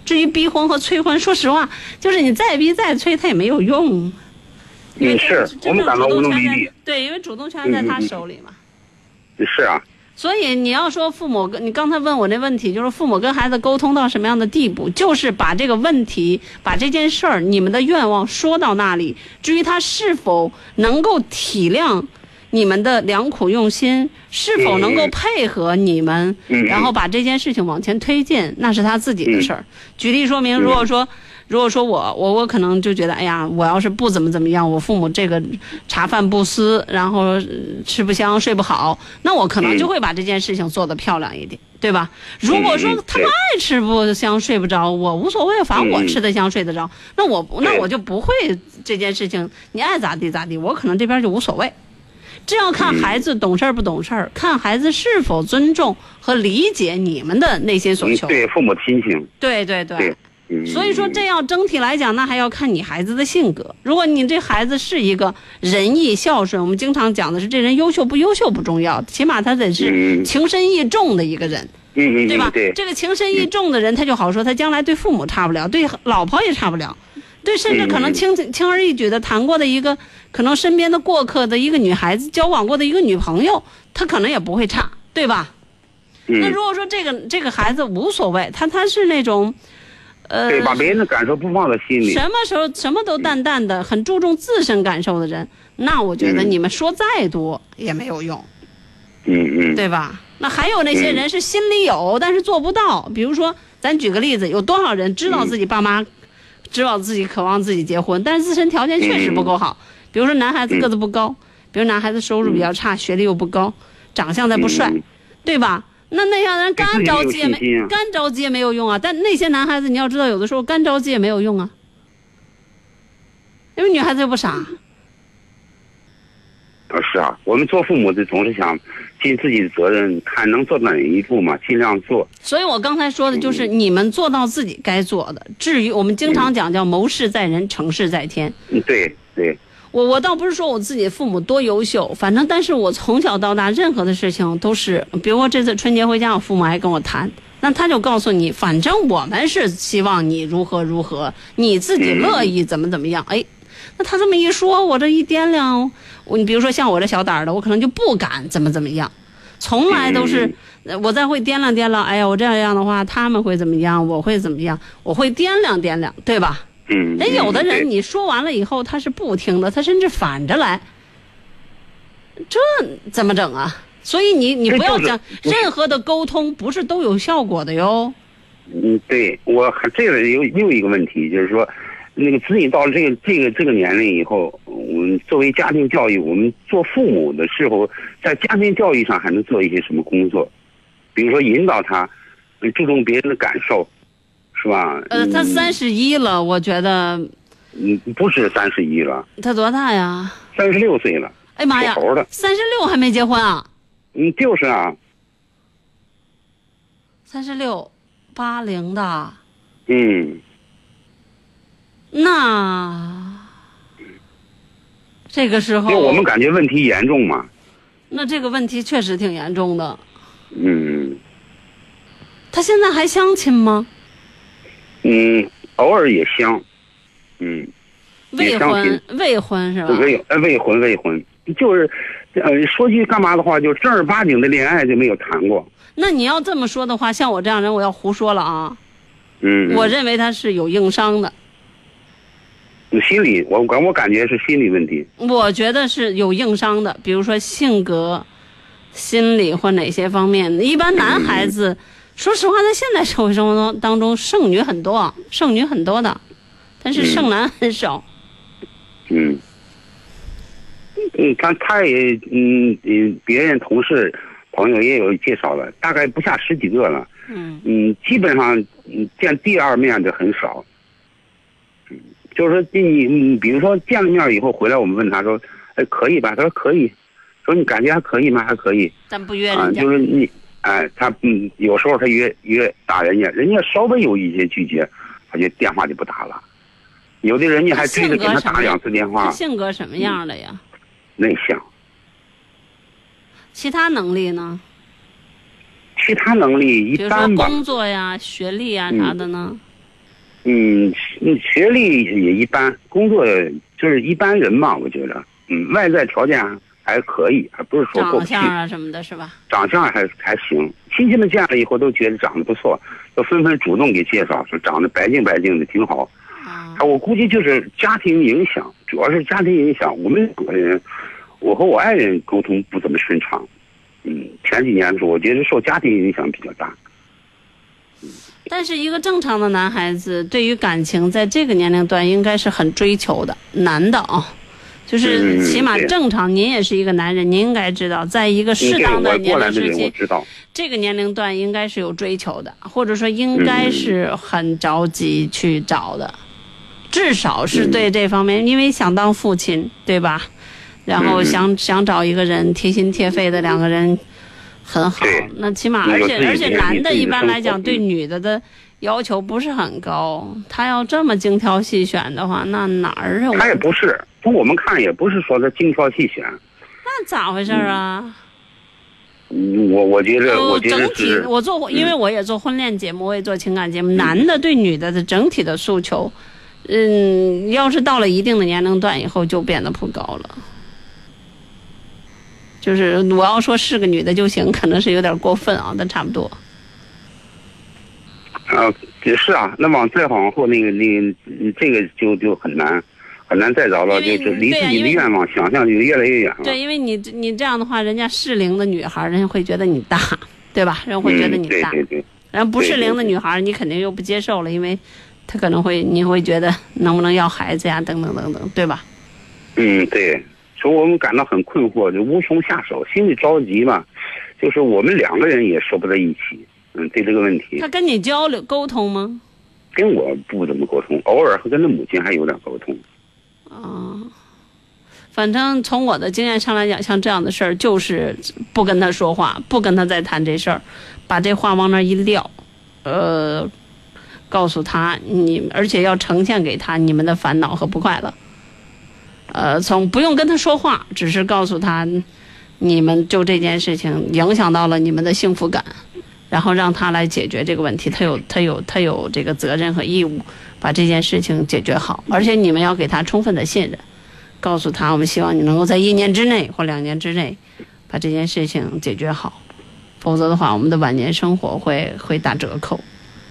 S2: 至于逼婚和催婚，说实话，就是你再逼再催，他也没有用。因为
S13: 嗯，是
S2: 真正
S13: 我们感到无
S2: 主动权在
S13: 能为力。
S2: 对，因为主动权在他手里嘛。
S13: 是啊，
S2: 所以你要说父母跟，你刚才问我那问题，就是父母跟孩子沟通到什么样的地步，就是把这个问题，把这件事儿，你们的愿望说到那里。至于他是否能够体谅你们的良苦用心，是否能够配合你们，
S13: 嗯
S2: 然后把这件事情往前推进，那是他自己的事儿。举例说明，
S13: 嗯
S2: 如果说。如果说我我我可能就觉得，哎呀，我要是不怎么怎么样，我父母这个茶饭不思，然后呃吃不香睡不好，那我可能就会把这件事情做得漂亮一点，对吧？如果说
S13: 嗯
S2: 他们爱吃不香睡不着，我无所谓，反正我吃得香睡得着，那我那我就不会这件事情，你爱咋地咋地，我可能这边就无所谓。这要看孩子懂事儿不懂事儿，看孩子是否尊重和理解你们的内心所
S13: 嗯
S2: 求。
S13: 对父母亲情。
S2: 对对对所以说，这要整体来讲，那还要看你孩子的性格。如果你这孩子是一个仁义孝顺，我们经常讲的是这人优秀不优秀不重要，起码他得是情深义重的一个人，对吧？
S13: 对，
S2: 这个情深义重的人，他就好说，他将来对父母差不了，对老婆也差不了，对，甚至可能轻轻而易举的谈过的一个，可能身边的过客的一个女孩子，交往过的一个女朋友，他可能也不会差，对吧？
S13: 嗯
S2: 那如果说这个这个孩子无所谓，他他是那种。呃，
S13: 对，把别人的感受不放在心里。
S2: 什么时候什么都淡淡的，很注重自身感受的人，那我觉得你们说再多也没有用，
S13: 嗯嗯，
S2: 对吧？那还有那些人是心里有，但是做不到。比如说，咱举个例子，有多少人知道自己爸妈，知道自己渴望自己结婚，但是自身条件确实不够好。比如说，男孩子个子不高，比如男孩子收入比较差，学历又不高，长相再不帅，对吧？那那样人干着急也没干着急也没有用啊！但那些男孩子，你要知道，有的时候干着急也没有用啊，因为女孩子又不傻，
S13: 啊，是啊，我们做父母的总是想尽自己的责任，看能做到哪一步嘛，尽量做。
S2: 所以我刚才说的就是你们做到自己该做的。至于我们经常讲叫谋事在人，成事在天。
S13: 嗯，对对。
S2: 我我倒不是说我自己父母多优秀，反正但是我从小到大任何的事情都是，比如说这次春节回家，我父母还跟我谈，那他就告诉你，反正我们是希望你如何如何，你自己乐意怎么怎么样。哎，那他这么一说，我这一掂量，我你比如说像我这小胆儿的，我可能就不敢怎么怎么样，从来都是我再会掂量掂量，哎呀，我这样的话他们会怎么样，我会怎么样，我会掂量掂量，对吧？
S13: 嗯，
S2: 人有的人你说完了以后他是不听的，他甚至反着来，这怎么整啊？所以你你不要讲任何的沟通不是都有效果的哟。
S13: 嗯，对我还这个有又一个问题，就是说，那个子女到了这个这个这个年龄以后，我们作为家庭教育，我们做父母的时候，在家庭教育上还能做一些什么工作？比如说引导他注重别人的感受。是吧？
S2: 呃，他三十一了，我觉得。
S13: 嗯，不是三十一了。
S2: 他多大呀？
S13: 三十六岁了。
S2: 哎妈呀！三十六还没结婚啊？
S13: 嗯，就是啊。
S2: 三十六，八零的。
S13: 嗯。
S2: 那这个时候，
S13: 我们感觉问题严重嘛？
S2: 那这个问题确实挺严重的。
S13: 嗯。
S2: 他现在还相亲吗？
S13: 嗯，偶尔也相，嗯，
S2: 未婚未婚是吧？
S13: 未呃未婚未婚，就是呃说句干嘛的话，就正儿八经的恋爱就没有谈过。
S2: 那你要这么说的话，像我这样人，我要胡说了啊。
S13: 嗯。
S2: 我认为他是有硬伤的。
S13: 心理，我感我感觉是心理问题。
S2: 我觉得是有硬伤的，比如说性格、心理或哪些方面。一般男孩子。说实话，在现在社会生活中当中，剩女很多，剩女很多的，但是剩男很少。
S13: 嗯，嗯，他他也嗯嗯，别人同事朋友也有介绍了，大概不下十几个了。
S2: 嗯
S13: 嗯，基本上见第二面的很少。嗯，就是说你你比如说见了面以后回来，我们问他说，哎，可以吧？他说可以。说你感觉还可以吗？还可以。
S2: 但不约人
S13: 家。就是你。哎，他嗯，有时候他约约打人家，人家稍微有一些拒绝，他就电话就不打了。有的人家还追着给他打两次电话。
S2: 性格什么样的呀？
S13: 内向。
S2: 其他能力呢？
S13: 其他能力一般
S2: 吧。工作呀、学历呀啥的呢？
S13: 嗯，学历也一般，工作就是一般人嘛，我觉得。嗯，外在条件。还可以，还不是说过
S2: 长相啊什么的，是吧？
S13: 长相还还行，亲戚们见了以后都觉得长得不错，都纷纷主动给介绍，说长得白净白净的挺好。
S2: 啊，
S13: 我估计就是家庭影响，主要是家庭影响。我们个人，我和我爱人沟通不怎么顺畅。嗯，前几年的时候，我觉得受家庭影响比较大。
S2: 但是一个正常的男孩子，对于感情，在这个年龄段应该是很追求的，男的啊。就是起码正常，您也是一个男人，您应该知道，在一个适当的年龄时期，这个年龄段应该是有追求的，或者说应该是很着急去找的，至少是对这方面，因为想当父亲，对吧？然后想想找一个人贴心贴肺的两个人很好，那起码而且而且男的一般来讲对女的的。要求不是很高，他要这么精挑细选的话，那哪儿啊？
S13: 他也不是，从我们看也不是说他精挑细选。
S2: 那咋回事啊？
S13: 嗯，我我觉得，我
S2: 整体我做，因为我也做婚恋节目，我也做情感节目，男的对女的的整体的诉求，嗯，要是到了一定的年龄段以后，就变得不高了。就是我要说是个女的就行，可能是有点过分啊，但差不多。
S13: 啊，也是啊，那往再往后那个那个，这个就就很难，很难再找到，就就离自己的愿望想象就越来越远了。
S2: 对，因为你你这样的话，人家适龄的女孩，人家会觉得你大，对吧？人会觉得你大。
S13: 对对对。
S2: 然后不适龄的女孩，你肯定又不接受了，因为，她可能会你会觉得能不能要孩子呀，等等等等，对吧？
S13: 嗯，对。所以我们感到很困惑，就无从下手，心里着急嘛。就是我们两个人也说不在一起。嗯，对这个问题，
S2: 他跟你交流沟通吗？
S13: 跟我不怎么沟通，偶尔和跟他母亲还有点沟通。
S2: 啊，反正从我的经验上来讲，像这样的事儿，就是不跟他说话，不跟他再谈这事儿，把这话往那儿一撂，呃，告诉他你，而且要呈现给他你们的烦恼和不快乐。呃，从不用跟他说话，只是告诉他，你们就这件事情影响到了你们的幸福感，然后让他来解决这个问题，他有他有他有这个责任和义务把这件事情解决好，而且你们要给他充分的信任，告诉他我们希望你能够在一年之内或两年之内把这件事情解决好，否则的话，我们的晚年生活会会打折扣。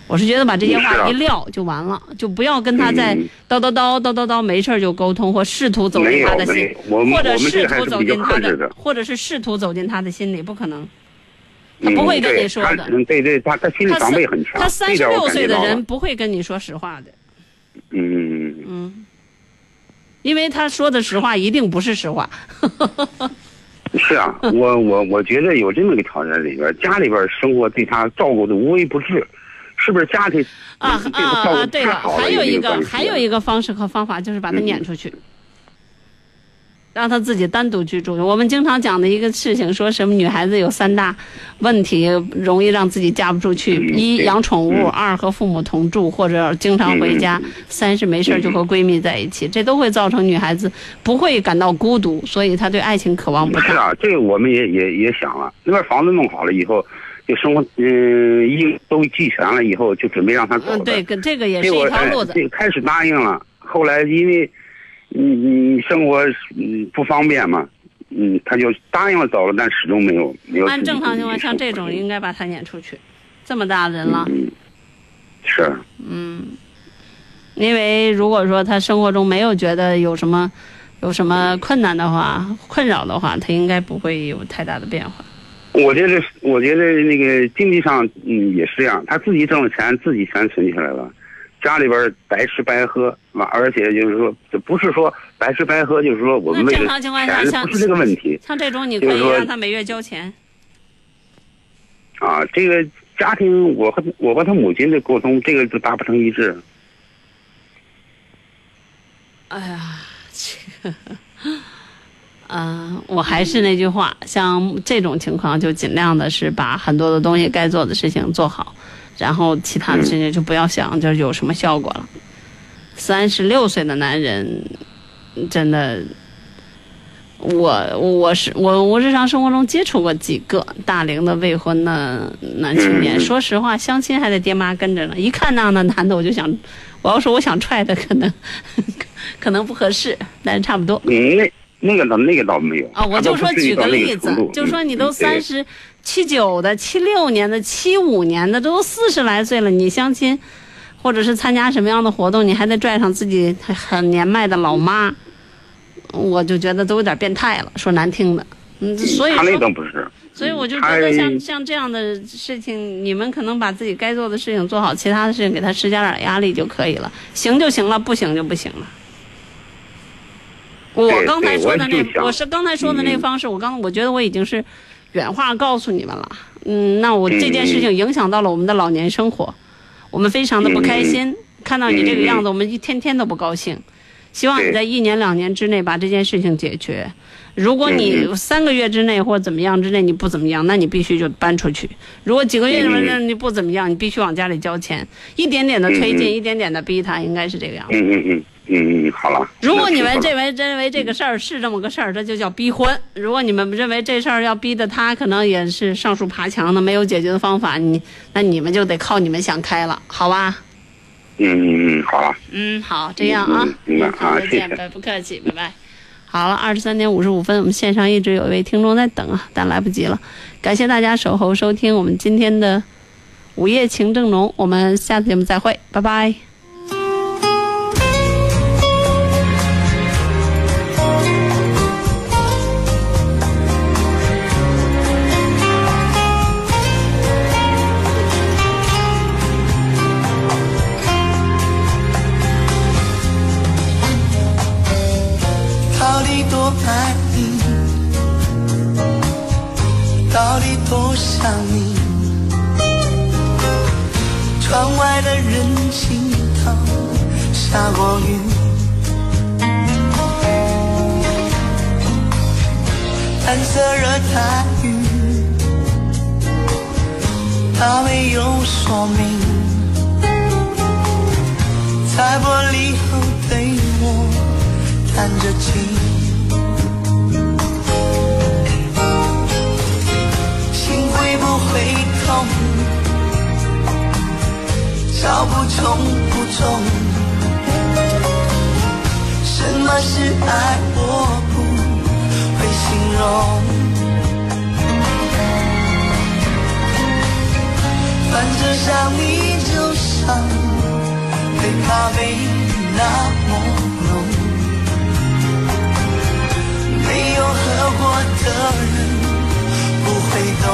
S2: 我是觉得把这些话一撂就完了，就不要跟他再
S13: 嗯。
S2: 叨叨叨叨叨叨，没事儿就沟通，或试图走进他的心或者试图走进他的或者是试图走进他的心里，不可能。
S13: 嗯
S2: 他不会跟你说的。
S13: 他嗯对对，他他心理防备很强，
S2: 他三十六岁的人不会跟你说实话的，
S13: 嗯，
S2: 嗯，因为他说的实话一定不是实话。
S13: 是啊，我我我觉得有这么个条件里边，家里边生活对他照顾的无微不至，是不是家庭
S2: 啊啊啊！对了？还有一个还有一个方式和方法就是把他撵出去，让他自己单独居住。我们经常讲的一个事情，说什么女孩子有三大问题容易让自己嫁不出去：一养宠物，二和父母同住或者经常回家，三是没事就和闺蜜在一起，这都会造成女孩子不会感到孤独，所以她对爱情渴望不大。
S13: 是啊，这个我们也也也想了，那边房子弄好了以后，就生活嗯一都俱全了以后，就准备让他走
S2: 嗯，对，跟这个也是一条路子。
S13: 这个开始答应了，后来因为嗯嗯生活嗯不方便嘛，嗯他就答应了走了，但始终没有没有。
S2: 按正常情况，像这种应该把他撵出去。这么大人了，
S13: 嗯是
S2: 嗯，因为如果说他生活中没有觉得有什么有什么困难的话、困扰的话，他应该不会有太大的变化。
S13: 我觉得，我觉得那个经济上，嗯，也是这样。他自己挣了钱，自己全存起来了，家里边白吃白喝，嘛，而且就是说，这不是说白吃白喝，就是说我们为了
S2: 那正常情况下，
S13: 不是这个问题
S2: 像这种，你可以让他每月交钱。
S13: 啊。这个家庭，我和我和他母亲的沟通，这个就达不成一致。
S2: 哎呀，这个，嗯、我还是那句话，像这种情况，就尽量的是把很多的东西该做的事情做好，然后其他的事情就不要想就是有什么效果了。三十六岁的男人，真的，我我是我我日常生活中接触过几个大龄的未婚的男青年，
S13: 嗯
S2: 说实话，相亲还得爹妈跟着呢。一看那样的男的，我就想，我要说我想踹他，可能 可能不合适，但是差不多。
S13: 嗯，那那个倒那个倒没有
S2: 啊，我就说举个例子，就说你都三
S13: 十，
S2: 十七九的、七六年的、七五年的，这都四十来岁了，你相亲，或者是参加什么样的活动，你还得拽上自己很很年迈的老妈，我就觉得都有点变态了，说难听的。嗯，所以
S13: 他那
S2: 说，
S13: 倒不是。
S2: 所以我就觉得像像这样的事情，你们可能把自己该做的事情做好，其他的事情给他施加点压力就可以了，行就行了，不行就不行了。我刚才说的那，
S13: 我
S2: 是刚才说的那个
S13: 嗯
S2: 方式，我刚我觉得我已经是原话告诉你们了。嗯，那我这件事情影响到了我们的老年生活，我们非常的不开心。看到你这个样子，我们一天天都不高兴。希望你在一年两年之内把这件事情解决。如果你
S13: 嗯
S2: 三个月之内或者怎么样之内你不怎么样，那你必须就搬出去。如果几个月之内
S13: 嗯
S2: 你不怎么样，你必须往家里交钱，一点点的推进，一点点的逼他，应该是这个样子。
S13: 嗯嗯嗯嗯嗯，好了。
S2: 如果你们认为认为这个事儿是这么个事儿，这就叫逼婚。如果你们认为这事儿要逼的他可能也是上树爬墙的，没有解决的方法，你那你们就得靠你们想开了，好吧？
S13: 嗯嗯嗯，好了。
S2: 嗯，好，这样啊，
S13: 嗯
S2: 再见，拜，不客气，拜拜。好了，二十三点五十五分，我们线上一直有一位听众在等啊，但来不及了。感谢大家守候收听我们今天的午夜情正浓，我们下次节目再会，拜拜。
S4: 不想你，窗外的人行道下过雨，蓝色热带雨，他没有说明，在玻璃后对我弹着琴。找不重不重，什么是爱？我不会形容，反正想你就像黑咖啡那么浓，没有喝过的人不会懂。